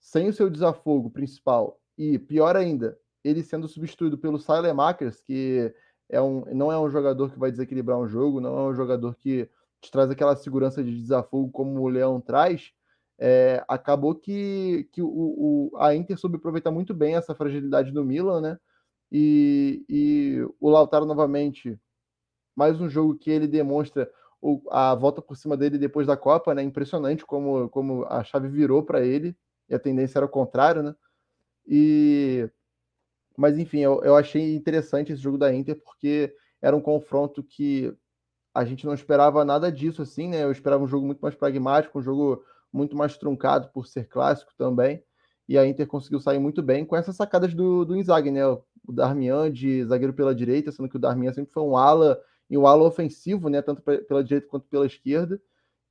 sem o seu desafogo principal e pior ainda, ele sendo substituído pelo Makers, que é um, não é um jogador que vai desequilibrar um jogo, não é um jogador que te traz aquela segurança de desafogo como o Leão traz, é, acabou que, que o, o, a Inter soube aproveitar muito bem essa fragilidade do Milan, né? E, e o Lautaro novamente, mais um jogo que ele demonstra o, a volta por cima dele depois da Copa, né? Impressionante como, como a chave virou para ele e a tendência era o contrário, né? E mas enfim, eu, eu achei interessante esse jogo da Inter porque era um confronto que a gente não esperava nada disso assim, né? Eu esperava um jogo muito mais pragmático, um jogo muito mais truncado por ser clássico também. E a Inter conseguiu sair muito bem com essas sacadas do, do Inzaghi, né? o Darmian de zagueiro pela direita, sendo que o Darmian sempre foi um ala e um ala ofensivo, né? Tanto pela direita quanto pela esquerda.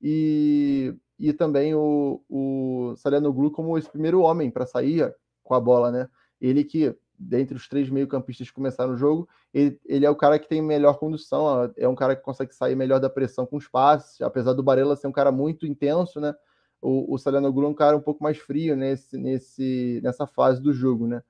E, e também o, o Glu como esse primeiro homem para sair com a bola, né? Ele que, dentre os três meio-campistas que começaram o jogo, ele, ele é o cara que tem melhor condução, é um cara que consegue sair melhor da pressão com os passes, apesar do Barella ser um cara muito intenso, né? O, o Glu é um cara um pouco mais frio nesse, nesse, nessa fase do jogo, né?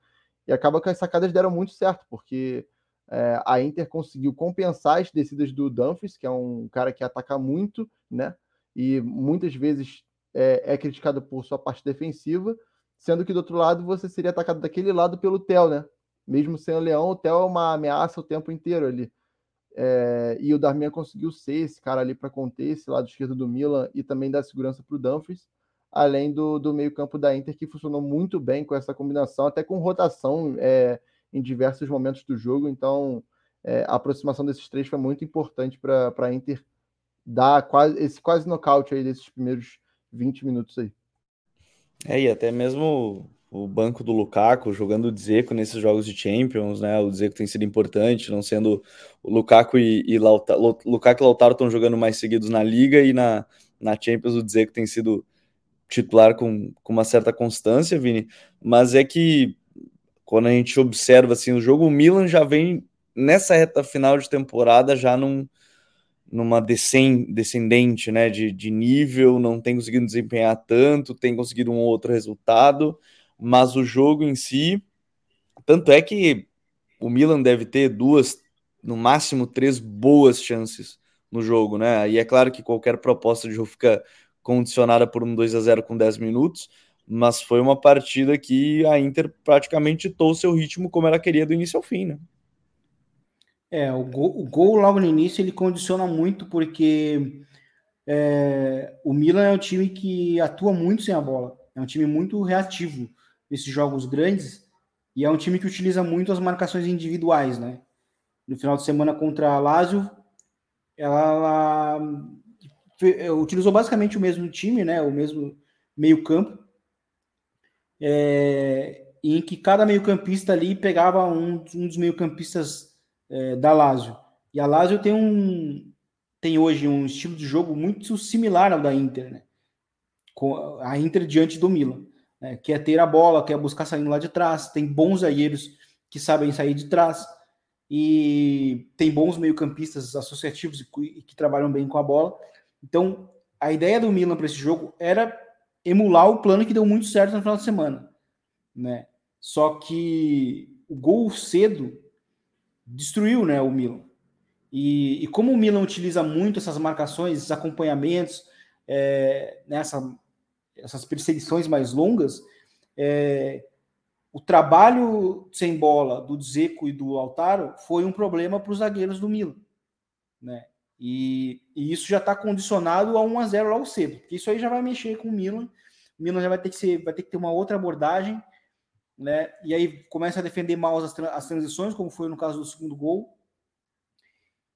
E acaba que as sacadas deram muito certo, porque é, a Inter conseguiu compensar as descidas do Dumfries, que é um cara que ataca muito, né? E muitas vezes é, é criticado por sua parte defensiva, sendo que do outro lado você seria atacado daquele lado pelo Theo, né? Mesmo sem o Leão, o Theo é uma ameaça o tempo inteiro ali. É, e o Darmian conseguiu ser esse cara ali para conter esse lado esquerdo do Milan e também dar segurança para o Dumfries além do, do meio-campo da Inter, que funcionou muito bem com essa combinação, até com rotação é, em diversos momentos do jogo. Então, é, a aproximação desses três foi muito importante para a Inter dar quase, esse quase nocaute aí desses primeiros 20 minutos aí. É, e até mesmo o banco do Lukaku jogando o Dzeko nesses jogos de Champions, né? O Dzeko tem sido importante, não sendo o Lukaku e, e Lautaro, Lukaku e Lautaro estão jogando mais seguidos na Liga e na, na Champions o Dzeko tem sido titular com, com uma certa constância, Vini, mas é que quando a gente observa assim, o jogo, o Milan já vem nessa reta final de temporada já num, numa descendente né, de, de nível, não tem conseguido desempenhar tanto, tem conseguido um outro resultado, mas o jogo em si, tanto é que o Milan deve ter duas, no máximo três boas chances no jogo, né? E é claro que qualquer proposta de jogo fica condicionada por um 2 a 0 com 10 minutos, mas foi uma partida que a Inter praticamente ditou seu ritmo como ela queria do início ao fim, né? É, o gol, o gol logo no início ele condiciona muito porque é, o Milan é um time que atua muito sem a bola, é um time muito reativo nesses jogos grandes e é um time que utiliza muito as marcações individuais, né? No final de semana contra a Lazio, ela, ela é, utilizou basicamente o mesmo time, né? O mesmo meio-campo. É, em que cada meio-campista ali pegava um, um dos meio-campistas é, da Lazio. E a Lazio tem um tem hoje um estilo de jogo muito similar ao da Inter, né? Com a Inter diante do Milan, né? que é ter a bola, quer buscar saindo lá de trás, tem bons zagueiros que sabem sair de trás e tem bons meio-campistas associativos e que trabalham bem com a bola. Então, a ideia do Milan para esse jogo era emular o plano que deu muito certo no final de semana, né? Só que o gol cedo destruiu, né, o Milan. E, e como o Milan utiliza muito essas marcações, esses acompanhamentos, é, nessa, essas perseguições mais longas, é, o trabalho sem bola do Dzeko e do Altaro foi um problema para os zagueiros do Milan, né? E, e isso já está condicionado a 1 a 0 logo cedo, porque isso aí já vai mexer com o Milan. O Milan já vai ter que ser, vai ter que ter uma outra abordagem, né? E aí começa a defender mal as, as transições, como foi no caso do segundo gol.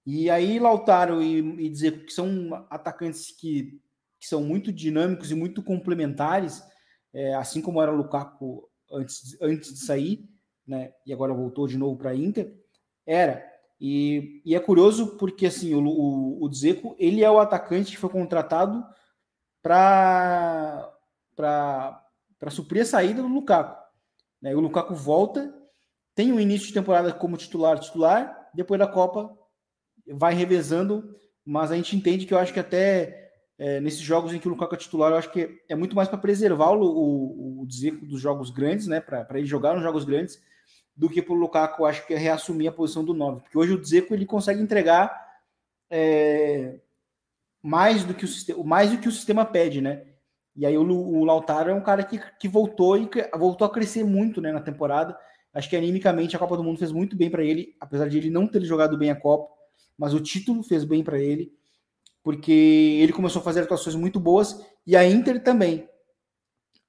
E aí Lautaro e, e dizer que são atacantes que, que são muito dinâmicos e muito complementares, é, assim como era o Lukaku antes, antes de sair, né? E agora voltou de novo para a Inter, era. E, e, é curioso porque assim o, o, o Dzeko, ele é o atacante que foi contratado para para suprir a saída do Lukaku. Né? O Lukaku volta, tem um início de temporada como titular, titular, depois da Copa vai revezando, mas a gente entende que eu acho que até é, nesses jogos em que o Lukaku é titular, eu acho que é muito mais para preservar o, o, o Dzeko dos jogos grandes, né? Para ele jogar nos jogos grandes, do que para o Lukaku, acho que é reassumir a posição do 9. Porque hoje o Dzeko ele consegue entregar é, mais, do que o mais do que o sistema pede, né? E aí o, o Lautaro é um cara que, que voltou e voltou a crescer muito né, na temporada. Acho que animicamente a Copa do Mundo fez muito bem para ele, apesar de ele não ter jogado bem a Copa, mas o título fez bem para ele porque ele começou a fazer atuações muito boas e a Inter também.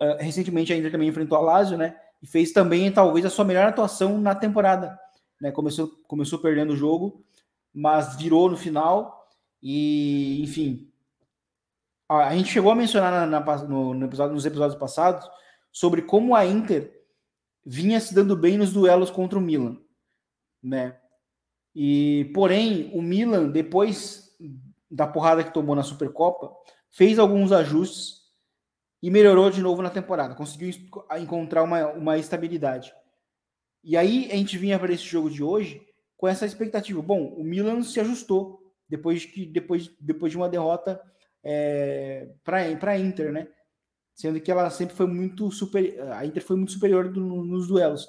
Uh, recentemente a Inter também enfrentou a Lazio, né? E fez também talvez a sua melhor atuação na temporada, né? Começou começou perdendo o jogo, mas virou no final e, enfim, a, gente chegou a mencionar na, na, no, no episódio, nos episódios passados sobre como a Inter vinha se dando bem nos duelos contra o Milan, né? E porém o Milan depois da porrada que tomou na Supercopa, fez alguns ajustes e melhorou de novo na temporada. Conseguiu encontrar uma, uma estabilidade. E aí a gente vinha para esse jogo de hoje com essa expectativa. Bom, o Milan se ajustou depois, que, depois, depois de uma derrota é, para a Inter, né? Sendo que ela sempre foi muito superior. A Inter foi muito superior do, nos duelos.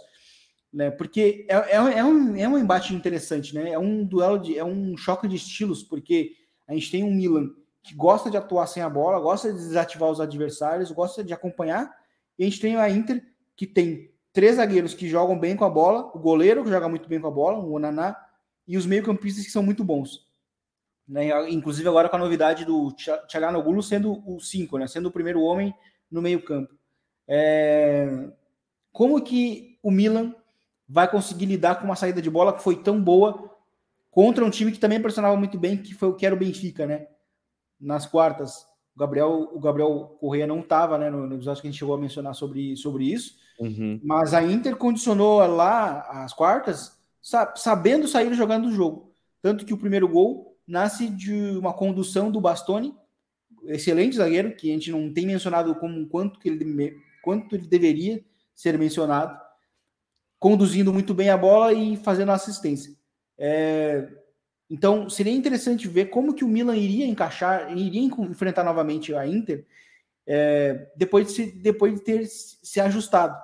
Né? Porque é, é, é, um, é um embate interessante, né? É um duelo de. é um choque de estilos, porque a gente tem um Milan que gosta de atuar sem a bola, gosta de desativar os adversários, gosta de acompanhar. E a gente tem a Inter que tem três zagueiros que jogam bem com a bola, o goleiro que joga muito bem com a bola, o Onaná, e os meio-campistas que são muito bons. Né? Inclusive agora com a novidade do Tchalanoglu sendo o 5, né? sendo o primeiro homem no meio-campo. É... Como que o Milan vai conseguir lidar com uma saída de bola que foi tão boa contra um time que também pressionava muito bem, que foi o que era o Benfica, né? Nas quartas, o Gabriel, o Gabriel Correia não estava, né? No, no episódio que a gente chegou a mencionar sobre, sobre isso. Uhum. Mas a Inter condicionou lá as quartas, sabendo sair jogando o jogo. Tanto que o primeiro gol nasce de uma condução do Bastoni, excelente zagueiro, que a gente não tem mencionado como quanto que ele, quanto ele deveria ser mencionado, conduzindo muito bem a bola e fazendo assistência. É, então, seria interessante ver como que o Milan iria encaixar, iria enfrentar novamente a Inter é, depois, de se, depois de ter se ajustado.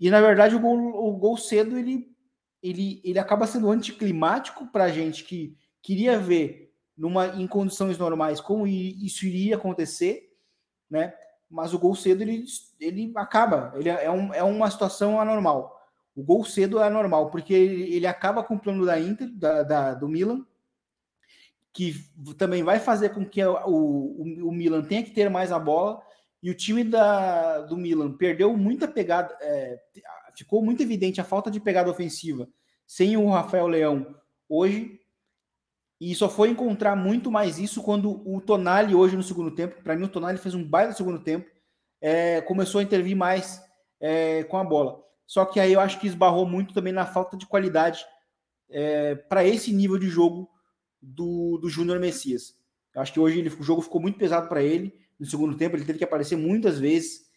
E, na verdade, o gol, o gol cedo, ele, ele, ele acaba sendo anticlimático para a gente que queria ver numa, em condições normais como isso iria acontecer, né? Mas o gol cedo, ele, ele acaba, ele é, um, é uma situação anormal. O gol cedo é normal, porque ele, ele acaba com o plano da Inter, da, da, do Milan, que também vai fazer com que o, o, o, Milan tenha que ter mais a bola. E o time da, do Milan perdeu muita pegada, é, ficou muito evidente a falta de pegada ofensiva sem o Rafael Leão hoje. E só foi encontrar muito mais isso quando o Tonali, hoje no segundo tempo, para mim o Tonali fez um baita segundo tempo, é, começou a intervir mais é, com a bola. Só que aí eu acho que esbarrou muito também na falta de qualidade é, para esse nível de jogo do, do Júnior Messias. Eu acho que hoje ele, o jogo ficou muito pesado para ele. No segundo tempo, ele teve que aparecer muitas vezes,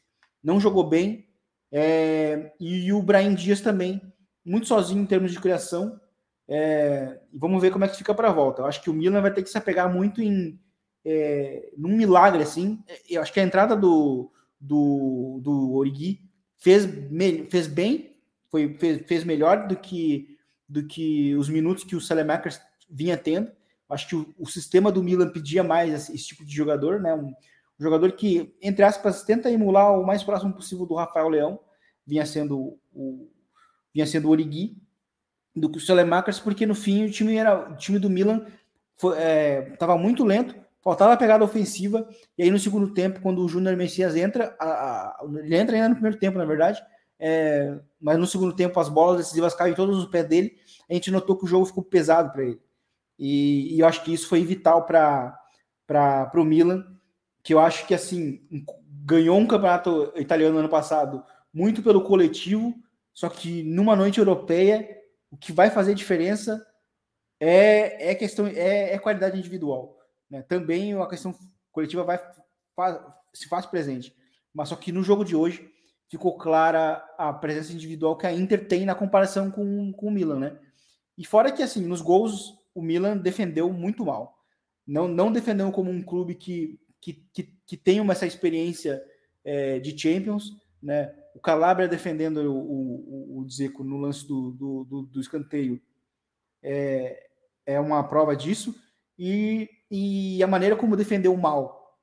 não jogou bem. É, e, e, o Brian Dias também, muito sozinho em termos de criação. É, vamos ver como é que fica para a volta. Eu acho que o Milan vai ter que se apegar muito em é, num milagre assim. Eu acho que a entrada do, do, do Origi fez, fez bem, foi, fez, fez melhor do que, do que os minutos que o Selemakers vinha tendo. Acho que o, o, sistema do Milan pedia mais esse, esse tipo de jogador, né? Um, um, jogador que, entre aspas, tenta emular o mais próximo possível do Rafael Leão, vinha sendo o, vinha sendo o Origi, do que o Selemakers, porque no fim o time era o time do Milan foi, é, muito lento, faltava a pegada ofensiva, e aí no segundo tempo, quando o Júnior Messias entra, a, a, ele entra ainda no primeiro tempo, na verdade, é, mas no segundo tempo as bolas decisivas caem todos os pés dele, a gente notou que o jogo ficou pesado para ele. E, e, eu acho que isso foi vital para o Milan, que eu acho que assim ganhou um campeonato italiano ano passado muito pelo coletivo, só que numa noite europeia o que vai fazer diferença é, é questão é, é qualidade individual. Né? Também a questão coletiva vai faz, se faz presente, mas só que no jogo de hoje ficou clara a presença individual que a Inter tem na comparação com, com o Milan, né? E fora que assim nos gols o Milan defendeu muito mal. Não, não defendeu como um clube que, que, que, que tem uma, essa experiência é, de Champions. Né? O Calabria defendendo o, o, o Dzeko no lance do, do, do, do escanteio é, é uma prova disso. E, e a maneira como defendeu mal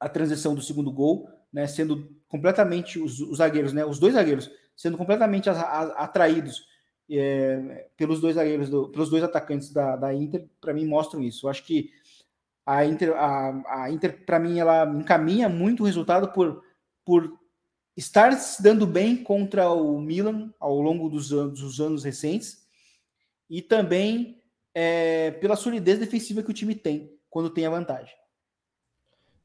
a transição do segundo gol, né, sendo completamente os, os zagueiros, né, os dois zagueiros, sendo completamente atraídos é, pelos dois zagueiros, do, pelos dois atacantes da, da Inter, para mim mostram isso. Eu acho que a Inter, a, a Inter para mim, ela encaminha muito o resultado por, por estar se dando bem contra o Milan ao longo dos anos, dos anos recentes e também é, pela solidez defensiva que o time tem quando tem a vantagem.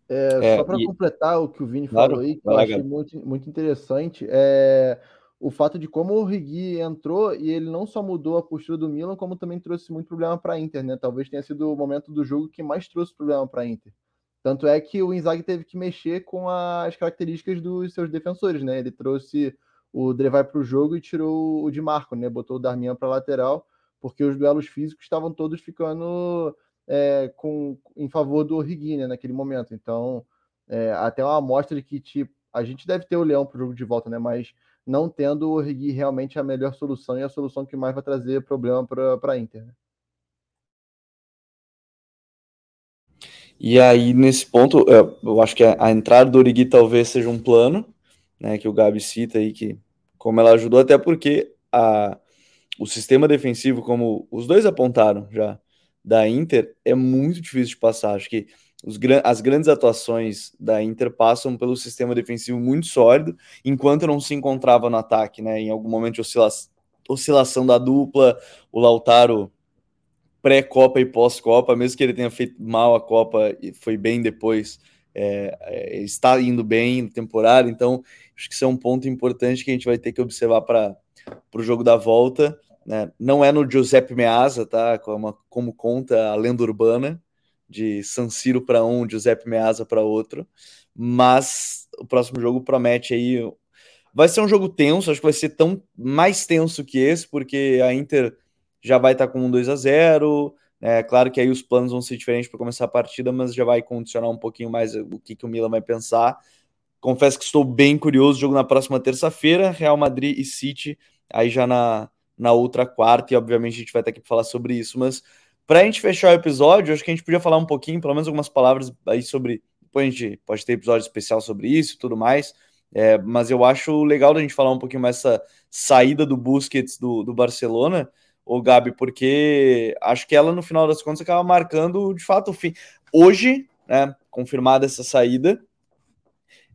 É, é, só para e... completar o que o Vini claro, falou aí, que eu achei muito, muito interessante, é, o fato de como o Rigui entrou e ele não só mudou a postura do Milan, como também trouxe muito problema para a Inter, né? Talvez tenha sido o momento do jogo que mais trouxe problema para a Inter. Tanto é que o Inzaghi teve que mexer com as características dos seus defensores, né? Ele trouxe o Drevai para o jogo e tirou o Di Marco, né? Botou o Darmian para lateral, porque os duelos físicos estavam todos ficando é, com, em favor do Rigui, né? Naquele momento. Então, é, até uma amostra de que, tipo, a gente deve ter o Leão para o jogo de volta, né? Mas não tendo o Rigui realmente a melhor solução e a solução que mais vai trazer problema para a Inter. Né? E aí, nesse ponto, eu acho que a entrada do Origui talvez seja um plano, né, que o Gabi cita aí, que como ela ajudou, até porque a, o sistema defensivo, como os dois apontaram já, da Inter, é muito difícil de passar. Acho que os, as grandes atuações da Inter passam pelo sistema defensivo muito sólido, enquanto não se encontrava no ataque, né? Em algum momento oscila oscilação da dupla, o Lautaro pré-Copa e pós-Copa, mesmo que ele tenha feito mal a Copa e foi bem depois, é, é, está indo bem na temporada, então acho que isso é um ponto importante que a gente vai ter que observar para o jogo da volta. Né? Não é no Giuseppe Meazza, tá? Como, como conta a lenda urbana, de San Siro para um, Giuseppe Meazza para outro. Mas o próximo jogo promete aí. Vai ser um jogo tenso, acho que vai ser tão mais tenso que esse, porque a Inter já vai estar tá com um 2 a 0 é claro que aí os planos vão ser diferentes para começar a partida, mas já vai condicionar um pouquinho mais o que, que o Milan vai pensar. Confesso que estou bem curioso. Jogo na próxima terça-feira, Real Madrid e City, aí já na, na outra quarta, e obviamente a gente vai aqui para falar sobre isso. Mas para a gente fechar o episódio, acho que a gente podia falar um pouquinho, pelo menos algumas palavras aí sobre. Depois a gente pode ter episódio especial sobre isso e tudo mais. É, mas eu acho legal da gente falar um pouquinho mais essa saída do Busquets do, do Barcelona, o Gabi, porque acho que ela, no final das contas, acaba marcando de fato o fim. Hoje, né, confirmada essa saída,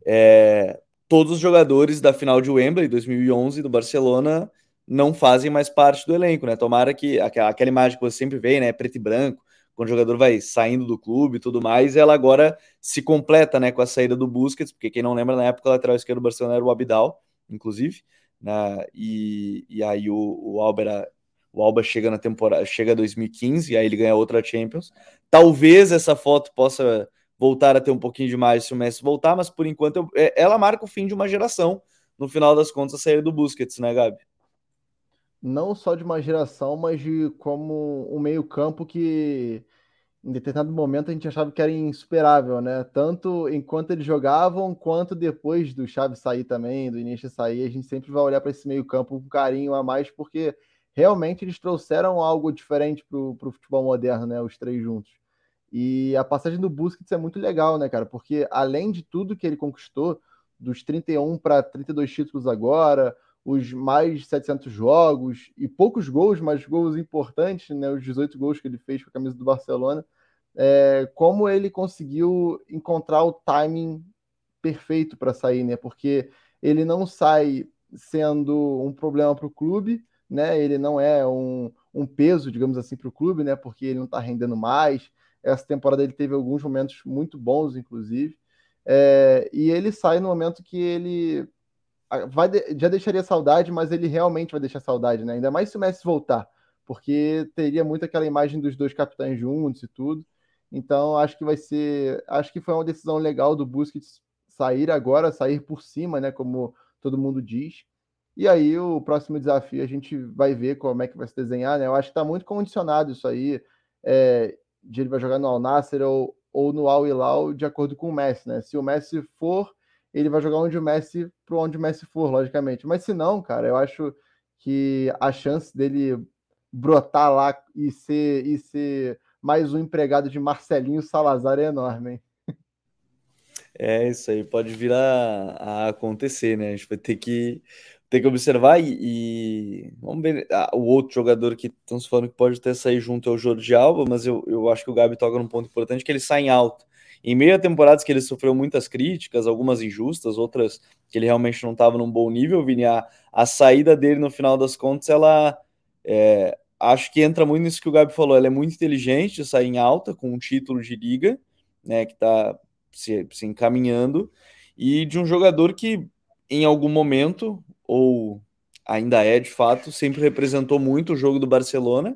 é, todos os jogadores da final de Wembley 2011 do Barcelona não fazem mais parte do elenco, né? Tomara que aquela, aquela imagem que você sempre vê, né, preto e branco, quando o jogador vai saindo do clube e tudo mais, ela agora se completa, né, com a saída do Busquets, porque quem não lembra, na época o lateral esquerdo do Barcelona era o Abidal, inclusive, né, e, e aí o, o Alba o Alba chega na temporada, chega 2015 e aí ele ganha outra Champions. Talvez essa foto possa voltar a ter um pouquinho de mais se o Messi voltar, mas por enquanto eu, é, ela marca o fim de uma geração. No final das contas, a saída do Busquets, né, Gabi? não só de uma geração, mas de como um meio-campo que em determinado momento a gente achava que era insuperável, né? Tanto enquanto eles jogavam, quanto depois do Chaves sair também, do Iniesta sair, a gente sempre vai olhar para esse meio-campo com carinho a mais, porque realmente eles trouxeram algo diferente para o futebol moderno, né? Os três juntos. E a passagem do Busquets é muito legal, né, cara? Porque além de tudo que ele conquistou, dos 31 para 32 títulos agora, os mais 700 jogos e poucos gols, mas gols importantes, né, os 18 gols que ele fez com a camisa do Barcelona, é, como ele conseguiu encontrar o timing perfeito para sair, né? Porque ele não sai sendo um problema para o clube, né? Ele não é um, um peso, digamos assim, para o clube, né? Porque ele não está rendendo mais. Essa temporada ele teve alguns momentos muito bons, inclusive. É, e ele sai no momento que ele vai já deixaria saudade, mas ele realmente vai deixar saudade, né? Ainda mais se o Messi voltar, porque teria muito aquela imagem dos dois capitães juntos e tudo. Então acho que vai ser, acho que foi uma decisão legal do Busquets sair agora, sair por cima, né? Como todo mundo diz. E aí o próximo desafio a gente vai ver como é que vai se desenhar, né? Eu acho que está muito condicionado isso aí, é, de ele vai jogar no Al Nasser ou, ou no Al Hilal de acordo com o Messi, né? Se o Messi for ele vai jogar onde o Messi, para onde o Messi for, logicamente. Mas se não, cara, eu acho que a chance dele brotar lá e ser, e ser mais um empregado de Marcelinho Salazar é enorme, hein? É, isso aí pode vir a, a acontecer, né? A gente vai ter que, ter que observar e, e vamos ver. Ah, o outro jogador que estamos falando que pode até sair junto é o Jorge Alba, mas eu, eu acho que o Gabi toca num ponto importante que ele sai em alto em meio a temporadas que ele sofreu muitas críticas, algumas injustas, outras que ele realmente não estava num bom nível, Vini, a, a, saída dele no final das contas, ela é, acho que entra muito nisso que o Gabi falou, ela é muito inteligente de sair em alta com um título de liga, né, que está se, se encaminhando, e de um jogador que em algum momento, ou ainda é de fato, sempre representou muito o jogo do Barcelona,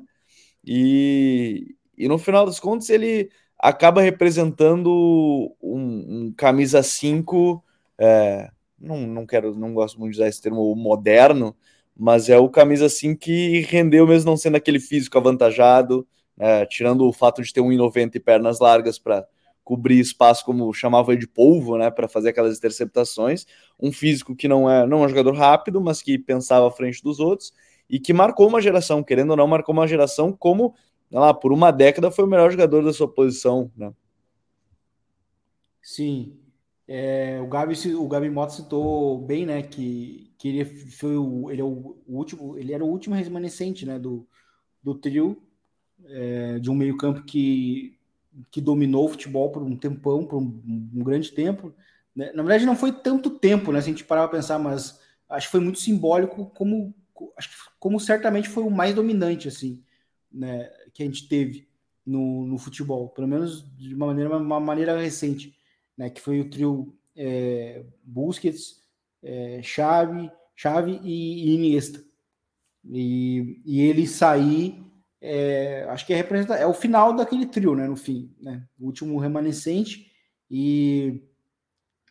e, e no final das contas ele acaba representando um, um camisa 5, é, não, não quero, não gosto muito de usar esse termo moderno, mas é o camisa 5 que rendeu mesmo não sendo aquele físico avantajado, é, tirando o fato de ter 1,90 e pernas largas para cobrir espaço como chamava de polvo, né, para fazer aquelas interceptações, um físico que não é, não é um jogador rápido, mas que pensava à frente dos outros e que marcou uma geração, querendo ou não, marcou uma geração como lá, por uma década foi o melhor jogador da sua posição, né? Sim. É, o, Gabi, o Gabi Mota citou bem, né, que, que ele foi o, ele é o, último, ele era o último remanescente, né, do, do trio, é, de um meio campo que, que dominou o futebol por um tempão, por um, um grande tempo. Né? Na verdade, não foi tanto tempo, né, se a gente parar para pensar, mas acho que foi muito simbólico, como, acho que, como certamente foi o mais dominante, assim, né, que a gente teve no, no futebol, pelo menos de uma maneira, uma maneira recente, né, que foi o trio é, Busquets, é, Xavi, Xavi e, Iniesta. E, e ele sair, é, acho que é, representa, é o final daquele trio, né, no fim, né, o último remanescente, e,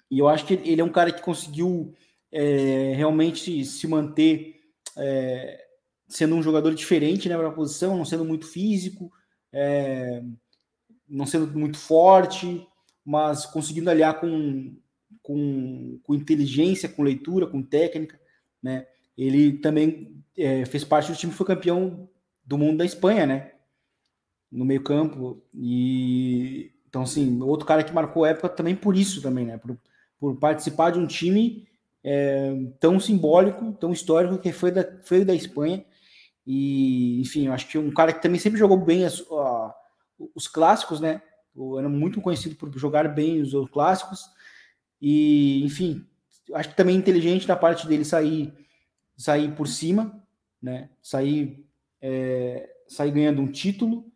e eu acho que ele é um cara que conseguiu é, realmente se manter é, sendo um jogador diferente né, para a posição, não sendo muito físico, é, não sendo muito forte, mas conseguindo aliar com, com, com, inteligência, com leitura, com técnica. Né? Ele também é, fez parte do time que foi campeão do mundo da Espanha, né? No meio campo. E então, assim, outro cara que marcou época também por isso também, né? Por, por participar de um time é, tão simbólico, tão histórico que foi da, foi da Espanha e, enfim, eu acho que um cara que também sempre jogou bem as, uh, os clássicos, né? Era muito conhecido por jogar bem os, os clássicos. E, enfim, acho que também é inteligente da parte dele sair, sair por cima, né? Sair, é, sair ganhando um título.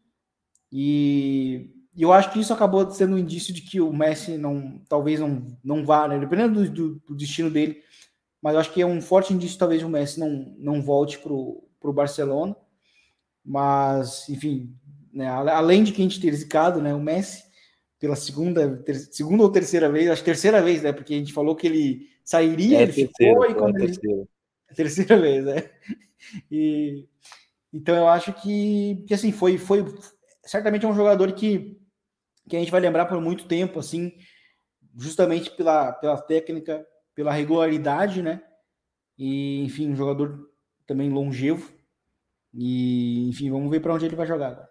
E eu acho que isso acabou sendo um indício de que o Messi não, talvez não, não vá, né? dependendo do, do, do destino dele. Mas eu acho que é um forte indício, talvez o Messi não, não volte para o Barcelona. Mas, enfim, né, além de que a gente ter zicado né, o Messi pela segunda, ter, segunda ou terceira vez, acho que terceira vez, né? Porque a gente falou que ele sairia, é ele terceira, ficou e quando é ele... terceira. terceira vez, né? E então eu acho que, que assim foi foi certamente é um jogador que que a gente vai lembrar por muito tempo, assim, justamente pela, pela técnica, pela regularidade, né? E enfim, um jogador também longevo. E, enfim, vamos ver para onde ele vai jogar agora.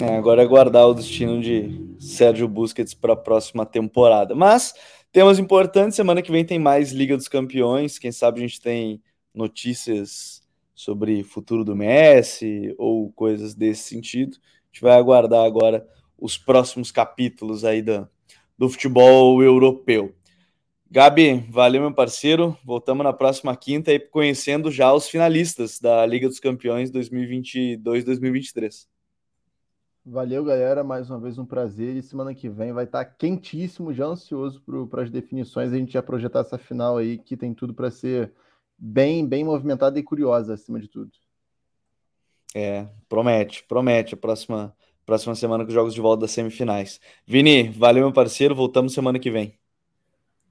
É, agora é guardar o destino de Sérgio Busquets para a próxima temporada. Mas temas importantes, semana que vem tem mais Liga dos Campeões. Quem sabe a gente tem notícias sobre futuro do Messi ou coisas desse sentido. A gente vai aguardar agora os próximos capítulos aí da, do futebol europeu. Gabi, valeu, meu parceiro. Voltamos na próxima quinta e conhecendo já os finalistas da Liga dos Campeões 2022-2023. Valeu, galera. Mais uma vez um prazer. E semana que vem vai estar quentíssimo, já ansioso para as definições. A gente já projetar essa final aí que tem tudo para ser bem, bem movimentada e curiosa, acima de tudo. É, promete, promete a próxima, próxima semana com os jogos de volta das semifinais. Vini, valeu, meu parceiro. Voltamos semana que vem.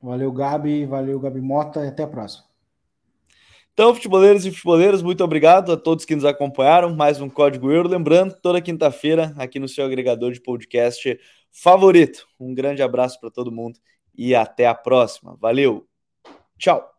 Valeu, Gabi. Valeu, Gabi Mota. E até a próxima. Então, futeboleiros e futeboleiras, muito obrigado a todos que nos acompanharam. Mais um Código Euro. Lembrando, toda quinta-feira, aqui no seu agregador de podcast favorito. Um grande abraço para todo mundo e até a próxima. Valeu. Tchau.